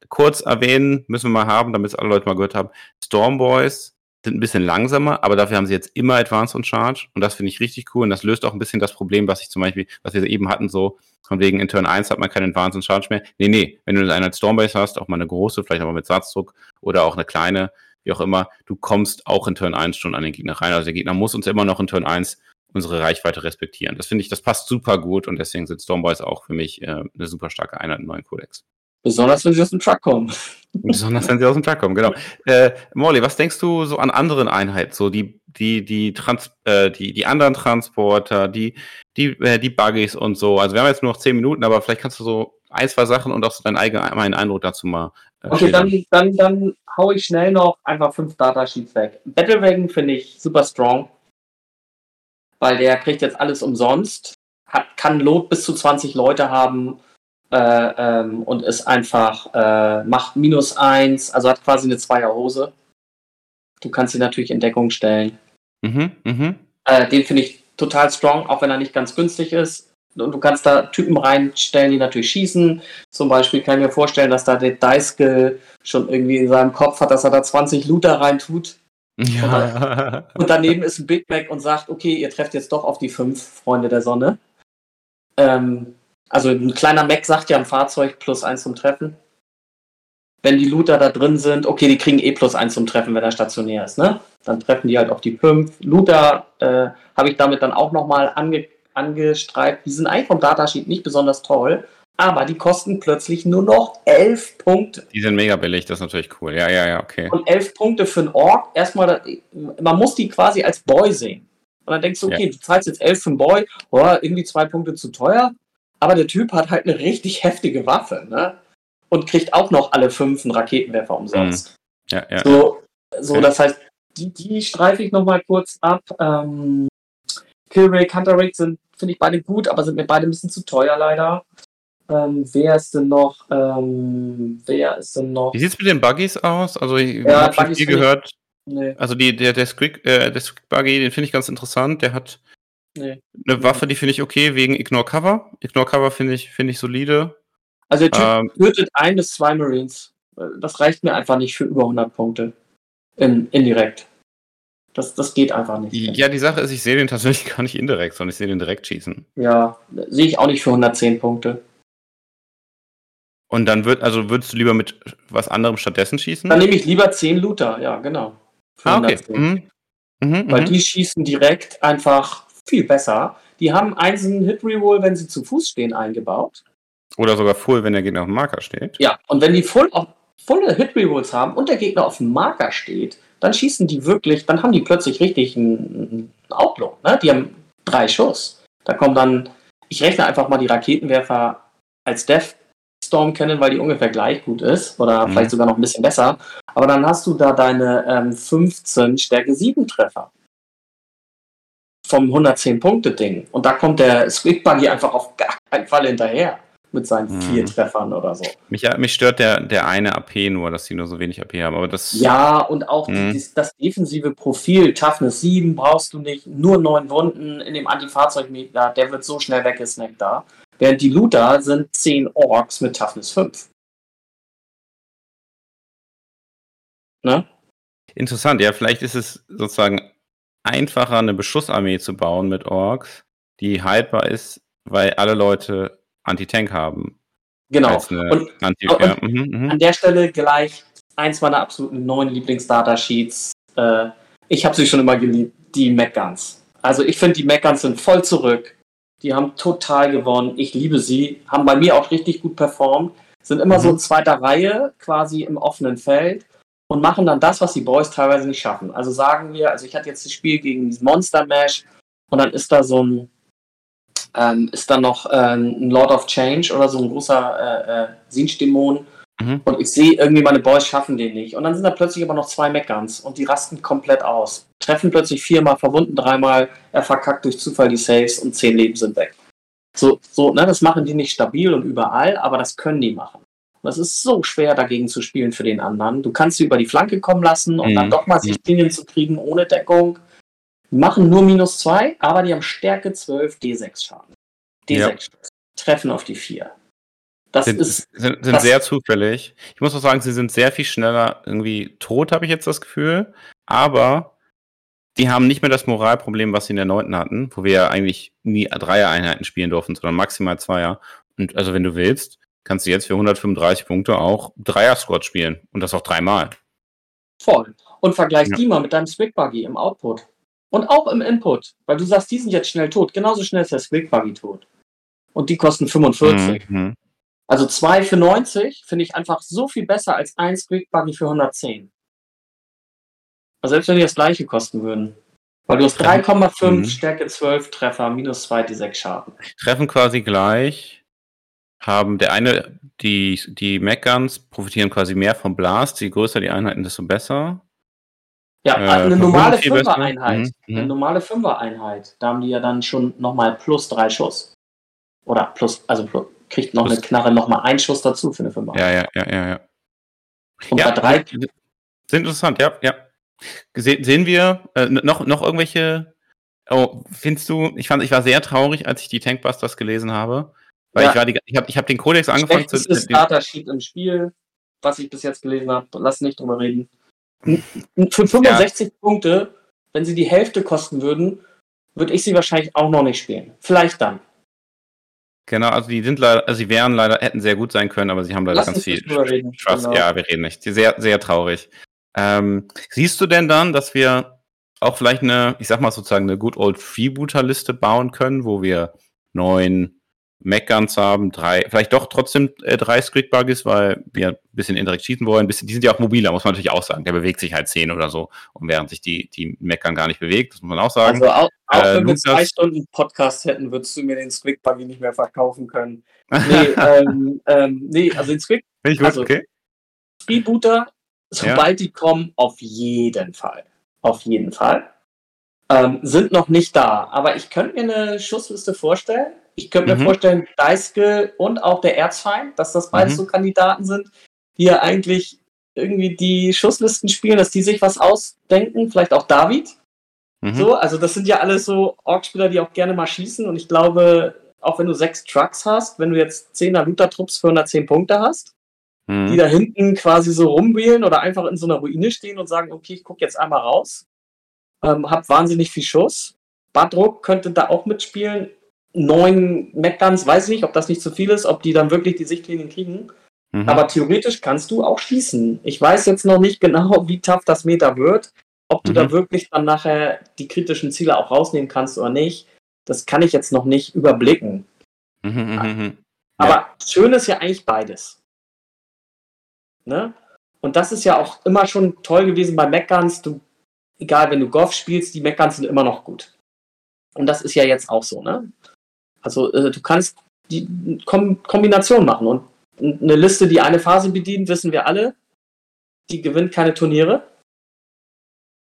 Kurz erwähnen müssen wir mal haben, damit es alle Leute mal gehört haben. Stormboys sind ein bisschen langsamer, aber dafür haben sie jetzt immer Advance und Charge und das finde ich richtig cool und das löst auch ein bisschen das Problem, was ich zum Beispiel, was wir eben hatten, so von wegen in Turn 1 hat man keinen Advance und Charge mehr. Nee, nee, wenn du eine Stormbase hast, auch mal eine große, vielleicht aber mit Satzdruck oder auch eine kleine, wie auch immer, du kommst auch in Turn 1 schon an den Gegner rein. Also der Gegner muss uns immer noch in Turn 1 unsere Reichweite respektieren. Das finde ich, das passt super gut und deswegen sind Stormboys auch für mich äh, eine super starke Einheit im neuen Kodex. Besonders wenn sie aus dem Truck kommen. Besonders wenn sie aus dem Truck kommen, genau. Äh, Morley, was denkst du so an anderen Einheiten? So die, die, die, Trans äh, die, die anderen Transporter, die, die, äh, die Buggies und so. Also wir haben jetzt nur noch zehn Minuten, aber vielleicht kannst du so ein, zwei Sachen und auch so deinen eigenen Eindruck dazu mal. Äh, okay, dann, dann, dann hau ich schnell noch einfach fünf Datasheets weg. Battlewagon finde ich super strong, weil der kriegt jetzt alles umsonst, hat, kann Lot bis zu 20 Leute haben äh, ähm, und ist einfach, äh, macht minus eins, also hat quasi eine Zweierhose. Du kannst sie natürlich in Deckung stellen. Mhm, mhm. Äh, den finde ich total strong, auch wenn er nicht ganz günstig ist. Und du kannst da Typen reinstellen, die natürlich schießen. Zum Beispiel kann ich mir vorstellen, dass da der Deiske schon irgendwie in seinem Kopf hat, dass er da 20 Looter reintut. Ja. Und daneben ist ein Big Mac und sagt, okay, ihr trefft jetzt doch auf die fünf Freunde der Sonne. Ähm, also ein kleiner Mac sagt ja ein Fahrzeug plus eins zum Treffen. Wenn die Looter da drin sind, okay, die kriegen eh plus eins zum Treffen, wenn er stationär ist, ne? Dann treffen die halt auf die fünf. Looter äh, habe ich damit dann auch nochmal ange angestreift. Die sind eigentlich vom Datasheet nicht besonders toll, aber die kosten plötzlich nur noch elf Punkte. Die sind mega billig, das ist natürlich cool. Ja, ja, ja, okay. Und elf Punkte für einen Ork, erstmal, man muss die quasi als Boy sehen. Und dann denkst du, okay, Ja. du zahlst jetzt elf für einen Boy, oh, irgendwie zwei Punkte zu teuer. Aber der Typ hat halt eine richtig heftige Waffe, ne? Und kriegt auch noch alle fünf einen Raketenwerfer umsonst. Ja, ja. So, so Okay. das heißt, die, die streife ich nochmal kurz ab. Ähm, Killray, Hunter sind, finde ich beide gut, aber sind mir beide ein bisschen zu teuer leider. Ähm, wer ist denn noch? Ähm, wer ist denn noch? Wie sieht's mit den Buggies aus? Also ich Ja, habe schon viel finde ich- gehört. Nee, Also die, der, der Squig, äh, der Buggy, den finde ich ganz interessant. Der hat nee. eine Waffe, die finde ich okay, wegen Ignore Cover. Ignore Cover finde ich, finde ich solide. Also der Typ Ähm, tötet ein bis zwei Marines. Das reicht mir einfach nicht für über 100 Punkte. In, indirekt. Das, das geht einfach nicht. ja, die Sache ist, ich sehe den tatsächlich gar nicht indirekt, sondern ich sehe den direkt schießen. Ja, sehe ich auch nicht für 110 Punkte. Und dann wird, also würdest du lieber mit was anderem stattdessen schießen? Dann nehme ich lieber 10 Looter, ja, genau. Für ah, okay. 110. Mhm. Mhm, Weil mhm. die schießen direkt einfach viel besser. Die haben einen Hit Reroll, wenn sie zu Fuß stehen, eingebaut. Oder sogar Full, wenn der Gegner auf dem Marker steht. Ja, und wenn die voll auf, volle Hit Rerolls haben und der Gegner auf dem Marker steht, dann schießen die wirklich, dann haben die plötzlich richtig einen, einen Outlook. Ne? Die haben drei Schuss. Da kommen dann, ich rechne einfach mal die Raketenwerfer als Death Storm kennen, weil die ungefähr gleich gut ist oder Mhm. vielleicht sogar noch ein bisschen besser. Aber dann hast du da deine ähm, 15 Stärke 7 Treffer vom 110-Punkte-Ding. Und da kommt der Squig Buggy einfach auf gar keinen Fall hinterher mit seinen Mhm. vier Treffern oder so. Mich, mich stört der, der eine AP nur, dass sie nur so wenig AP haben. Aber das. Ja, und auch die, Mhm. das, das defensive Profil, Toughness 7 brauchst du nicht, nur neun Wunden in dem Antifahrzeugmeter, der wird so schnell weggesnackt da. Während die Looter sind 10 Orks mit Toughness 5. Ne? Interessant, ja, vielleicht ist es sozusagen einfacher, eine Beschussarmee zu bauen mit Orks, die haltbar ist, weil alle Leute Anti-Tank haben. Genau. Und Anti und- ja, mhm, mhm. an der Stelle gleich eins meiner absoluten neuen Lieblings-Data-Sheets. Äh, ich habe sie schon immer geliebt, die Mac-Guns. Also ich finde, die Mac-Guns sind voll zurück. Die haben total gewonnen. Ich liebe sie. Haben bei mir auch richtig gut performt. Sind immer Mhm. so in zweiter Reihe, quasi im offenen Feld. Und machen dann das, was die Boys teilweise nicht schaffen. Also sagen wir, also ich hatte jetzt das Spiel gegen dieses Monster Mash und dann ist da so ein, ähm, ist da noch ähm, ein Lord of Change oder so ein großer äh, äh, Sinch-Dämon. Mhm. Und ich sehe irgendwie, meine Boys schaffen den nicht. Und dann sind da plötzlich aber noch zwei Meckans und die rasten komplett aus. Treffen plötzlich viermal, verwunden dreimal, er verkackt durch Zufall die Saves und zehn Leben sind weg. So, so, ne, das machen die nicht stabil und überall, aber das können die machen. Das ist so schwer dagegen zu spielen für den anderen. Du kannst sie über die Flanke kommen lassen und Mhm. dann doch mal sich Linien zu kriegen ohne Deckung. Die machen nur minus zwei, aber die haben Stärke 12 D6 Schaden. D6 Treffen auf die vier. Das Sind, ist sind, sind das- sehr zufällig. Ich muss auch sagen, sie sind sehr viel schneller irgendwie tot, habe ich jetzt das Gefühl. Aber die haben nicht mehr das Moralproblem, was sie in der neunten hatten, wo wir ja eigentlich nie Dreier-Einheiten spielen durften, sondern maximal Zweier. Und also wenn du willst, kannst du jetzt für 135 Punkte auch Dreier-Squad spielen. Und das auch dreimal. Voll. Und vergleich Ja. die mal mit deinem Squig Buggy im Output. Und auch im Input. Weil du sagst, die sind jetzt schnell tot. Genauso schnell ist der Squig Buggy tot. Und die kosten 45. Mhm. Also zwei für 90 finde ich einfach so viel besser als ein Squig Buggy für 110. Also selbst wenn die das gleiche kosten würden. Weil du hast 3,5 Mhm. Stärke 12 Treffer, minus 2 die 6 Schaden. Treffen quasi gleich. Haben der eine, die, die Mac-Guns profitieren quasi mehr vom Blast. Je größer die Einheiten, desto besser. Ja, Äh, eine normale besser. Fünfer-Einheit. Mhm, mhm. Eine normale Fünfer-Einheit. Da haben die ja dann schon nochmal plus drei Schuss. Oder plus, also plus, Kriegt noch Das- eine Knarre, noch mal einen Schuss dazu für eine 5 Ja, ja, ja, ja, ja. Und ja, bei drei, Sind interessant, ja, ja. Se sehen wir äh, noch, noch irgendwelche. Oh, findest du, ich fand, ich war sehr traurig, als ich die Tankbusters gelesen habe. Weil Ja. ich war die, ich habe ich hab den Kodex angefangen zu. schlechtestes den- Starter-Sheet im Spiel, was ich bis jetzt gelesen habe. Lass nicht drüber reden. Für 65 Punkte, wenn sie die Hälfte kosten würden, würde ich sie wahrscheinlich auch noch nicht spielen. Vielleicht dann. Genau, also die sind leider, also sie wären leider, hätten sehr gut sein können, aber sie haben leider Lass ganz viel nicht drüber reden. Trust. Genau. Ja, wir reden nicht. Sehr, sehr traurig. Ähm, siehst du denn dann, dass wir auch vielleicht eine, ich sag mal sozusagen eine Good Old Freebooter-Liste bauen können, wo wir neun Mac-Guns haben, drei, vielleicht doch trotzdem äh, drei Squid-Buggies, weil wir ein bisschen indirekt schießen wollen. Bisschen, die sind ja auch mobiler, muss man natürlich auch sagen. Der bewegt sich halt zehn oder so. Und während sich die, die Mac-Gun gar nicht bewegt, das muss man auch sagen. Also auch, auch Äh, wenn wir zwei Stunden Podcast hätten, würdest du mir den Squig Buggy nicht mehr verkaufen können. Nee, ähm, ähm, nee also den Squig Finde ich gut, also- okay. Freebooter, sobald die kommen, auf jeden Fall. Auf jeden Fall. Ähm, sind noch nicht da. Aber ich könnte mir eine Schussliste vorstellen. Ich könnte mir Mhm. vorstellen, Deiske und auch der Erzfeind, dass das beides Mhm. so Kandidaten sind, die ja eigentlich irgendwie die Schusslisten spielen, dass die sich was ausdenken. Vielleicht auch David. Mhm. So, also das sind ja alles so Org-Spieler, die auch gerne mal schießen. Und ich glaube, auch wenn du sechs Trucks hast, wenn du jetzt 10er Looter-Trupps für 110 Punkte hast, die Mhm. da hinten quasi so rumwählen oder einfach in so einer Ruine stehen und sagen, okay, ich gucke jetzt einmal raus, ähm, hab wahnsinnig viel Schuss. Badruck könnte da auch mitspielen. Neun Mechguns, weiß ich nicht, ob das nicht zu viel ist, ob die dann wirklich die Sichtlinien kriegen. Mhm. Aber theoretisch kannst du auch schießen. Ich weiß jetzt noch nicht genau, wie tough das Meter wird. Ob du Mhm. da wirklich dann nachher die kritischen Ziele auch rausnehmen kannst oder nicht, das kann ich jetzt noch nicht überblicken. Mhm, mhm, mhm. Aber schön ist ja eigentlich beides. Ne? Und das ist ja auch immer schon toll gewesen bei Mechguns. Du, egal, wenn du Golf spielst, die Mechguns sind immer noch gut. Und das ist ja jetzt auch so, ne? Also äh, du kannst die Kom Kombination machen und eine Liste, die eine Phase bedient, wissen wir alle, die gewinnt keine Turniere.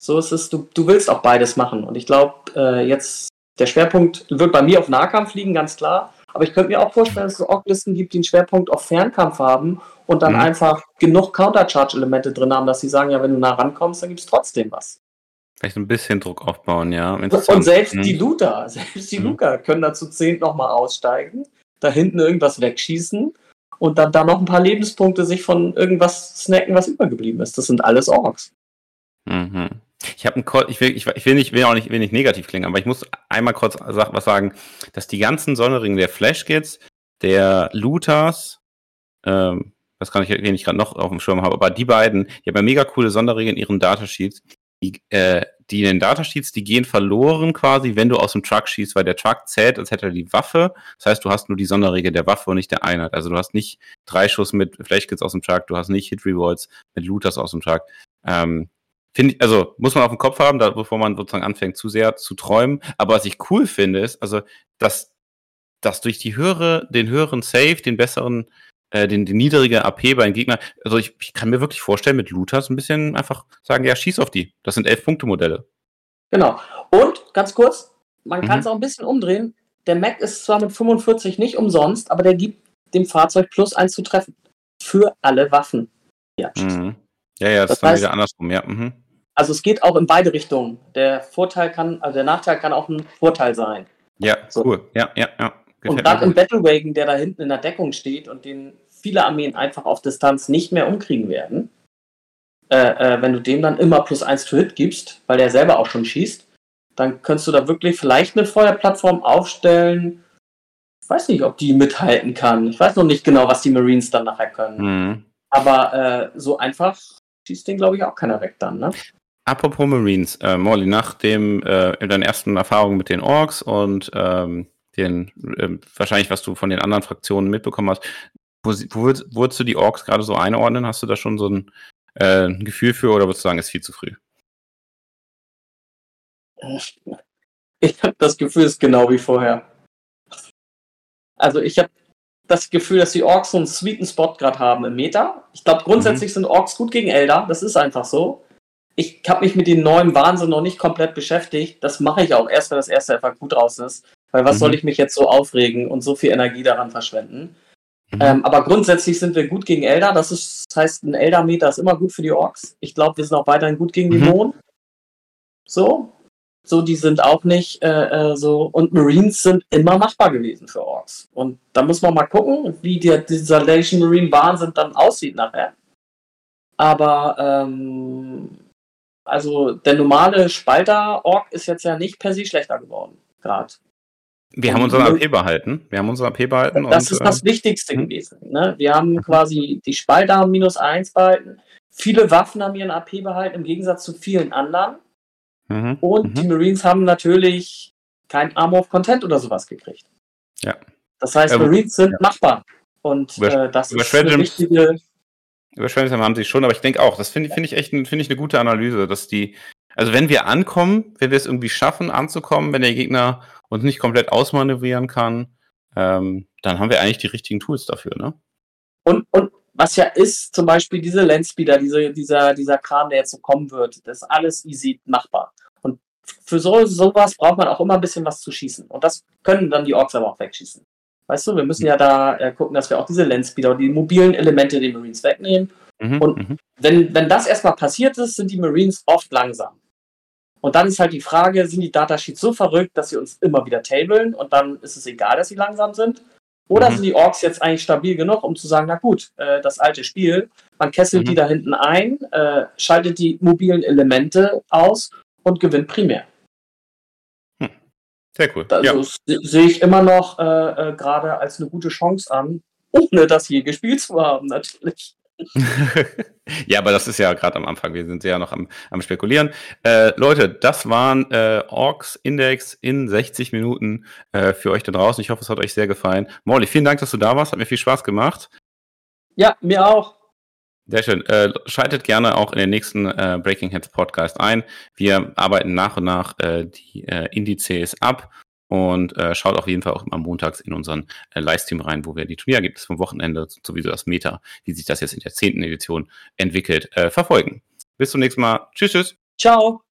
So ist es, du, du willst auch beides machen. Und ich glaube, äh, jetzt der Schwerpunkt wird bei mir auf Nahkampf liegen, ganz klar. Aber ich könnte mir auch vorstellen, dass es Org-Listen gibt, die einen Schwerpunkt auf Fernkampf haben und dann Mhm. einfach genug Countercharge-Elemente drin haben, dass sie sagen, ja, wenn du nah rankommst, dann gibt es trotzdem was. Vielleicht ein bisschen Druck aufbauen, ja. Und selbst Mhm. die Looter, selbst die Mhm. Looter können da zu zehn nochmal aussteigen, da hinten irgendwas wegschießen und dann da noch ein paar Lebenspunkte sich von irgendwas snacken, was übergeblieben ist. Das sind alles Orks. Mhm. Ich habe ein ich will, ich, ich will nicht, will auch nicht, will nicht negativ klingen, aber ich muss einmal kurz was sagen, dass die ganzen Sonderringe der Flash-Kits, der Looters, ähm, das kann ich, wen ich gerade noch auf dem Schirm habe, aber die beiden, die haben ja mega coole Sonderringe in ihren Datasheets. Die, äh, die in den Datasheets, die gehen verloren quasi, wenn du aus dem Truck schießt, weil der Truck zählt, als hätte er die Waffe. Das heißt, du hast nur die Sonderregel der Waffe und nicht der Einheit. Also du hast nicht drei Schuss mit Flashkits aus dem Truck, du hast nicht Hit Rewards mit Looters aus dem Truck. Ähm, Finde ich, also muss man auf dem Kopf haben, da, bevor man sozusagen anfängt, zu sehr zu träumen. Aber was ich cool finde, ist, also, dass, dass durch die höhere, den höheren Save, den besseren, äh, den, den niedrige AP bei den Gegnern, also ich, ich kann mir wirklich vorstellen, mit Looters ein bisschen einfach sagen, ja, schieß auf die. Das sind elf Punkte Modelle. Genau. Und ganz kurz, man Mhm. kann es auch ein bisschen umdrehen. Der Mac ist zwar mit 45 nicht umsonst, aber der gibt dem Fahrzeug plus eins zu treffen. Für alle Waffen. Ja. Mhm. Ja, ja, das, Das ist dann heißt- wieder andersrum, ja. Mhm. Also es geht auch in beide Richtungen. Der Vorteil kann, also der Nachteil kann auch ein Vorteil sein. Ja, So. cool. Ja, ja, ja. Und im gut. Battlewagen, der da hinten in der Deckung steht und den viele Armeen einfach auf Distanz nicht mehr umkriegen werden, äh, äh, wenn du dem dann immer plus eins to Hit gibst, weil der selber auch schon schießt, dann könntest du da wirklich vielleicht eine Feuerplattform aufstellen. Ich weiß nicht, ob die mithalten kann. Ich weiß noch nicht genau, was die Marines dann nachher können. Mhm. Aber äh, so einfach schießt den, glaube ich, auch keiner weg dann, ne? Apropos Marines, äh, Molly, nach dem, äh, in deinen ersten Erfahrungen mit den Orks und ähm, den, ähm, wahrscheinlich, was du von den anderen Fraktionen mitbekommen hast, wo, wo würd- würdest du die Orks gerade so einordnen? Hast du da schon so ein, äh, ein Gefühl für oder würdest du sagen, ist viel zu früh? Ich habe das Gefühl, es ist genau wie vorher. Also ich habe das Gefühl, dass die Orks so einen sweeten Spot gerade haben im Meta. Ich glaube, grundsätzlich sind Orks gut gegen Elder. Das ist einfach so. Ich habe mich mit dem neuen Wahnsinn noch nicht komplett beschäftigt. Das mache ich auch erst, wenn das erste einfach gut raus ist. Weil was Mhm. soll ich mich jetzt so aufregen und so viel Energie daran verschwenden? Mhm. Ähm, aber grundsätzlich sind wir gut gegen Elder. Das, ist, das heißt, ein Elder-Meter ist immer gut für die Orks. Ich glaube, wir sind auch weiterhin gut gegen die mhm. Mohn. So. So, die sind auch nicht äh, äh, so. Und Marines sind immer machbar gewesen für Orks. Und da muss man mal gucken, wie der, dieser Legion Marine Wahnsinn dann aussieht nachher. Aber ähm, also der normale Spalter-Ork ist jetzt ja nicht per se schlechter geworden, gerade. Wir haben unseren AP behalten. Wir haben unseren AP behalten. Das und, ist das äh, Wichtigste hm? gewesen. Ne? Wir haben quasi die Spalter minus 1 behalten. Viele Waffen haben ihren AP behalten, im Gegensatz zu vielen anderen. Mhm. Und mhm. die Marines haben natürlich kein Armor of Content oder sowas gekriegt. Ja. Das heißt, Marines sind ja. machbar. Und äh, das ist eine wichtige Überschwemmungen haben sie schon, aber ich denke auch, das finde find ich echt finde ich eine gute Analyse, dass die, also wenn wir ankommen, wenn wir es irgendwie schaffen anzukommen, wenn der Gegner uns nicht komplett ausmanövrieren kann, ähm, dann haben wir eigentlich die richtigen Tools dafür, ne? Und, und was ja ist, zum Beispiel diese Landspeeder, diese, dieser, dieser Kram, der jetzt so kommen wird, das ist alles easy machbar. Und für so, sowas braucht man auch immer ein bisschen was zu schießen. Und das können dann die Orks aber auch wegschießen. Weißt du, wir müssen ja da äh, gucken, dass wir auch diese Landspeeder, die mobilen Elemente den Marines wegnehmen. Mhm, und mhm. wenn, wenn das erstmal passiert ist, sind die Marines oft langsam. Und dann ist halt die Frage, sind die Datasheets so verrückt, dass sie uns immer wieder tablen und dann ist es egal, dass sie langsam sind? Oder mhm. sind die Orks jetzt eigentlich stabil genug, um zu sagen, na gut, äh, das alte Spiel, man kesselt mhm. die da hinten ein, äh, schaltet die mobilen Elemente aus und gewinnt primär. Sehr cool. Also ja. sehe ich immer noch äh, äh, gerade als eine gute Chance an, ohne das je gespielt zu haben, natürlich. ja, aber das ist ja gerade am Anfang. Wir sind ja noch am, am Spekulieren. Äh, Leute, das waren äh, Orks Index in 60 Minuten äh, für euch da draußen. Ich hoffe, es hat euch sehr gefallen. Molly, vielen Dank, dass du da warst. Hat mir viel Spaß gemacht. Ja, mir auch. Sehr schön. Äh, schaltet gerne auch in den nächsten äh, Breaking Heads Podcast ein. Wir arbeiten nach und nach äh, die äh, Indizes ab und äh, schaut auf jeden Fall auch immer montags in unseren äh, Livestream rein, wo wir die Turnierergebnisse vom Wochenende sowieso das Meta, wie sich das jetzt in der zehnten Edition entwickelt, äh, verfolgen. Bis zum nächsten Mal. Tschüss, tschüss. Ciao.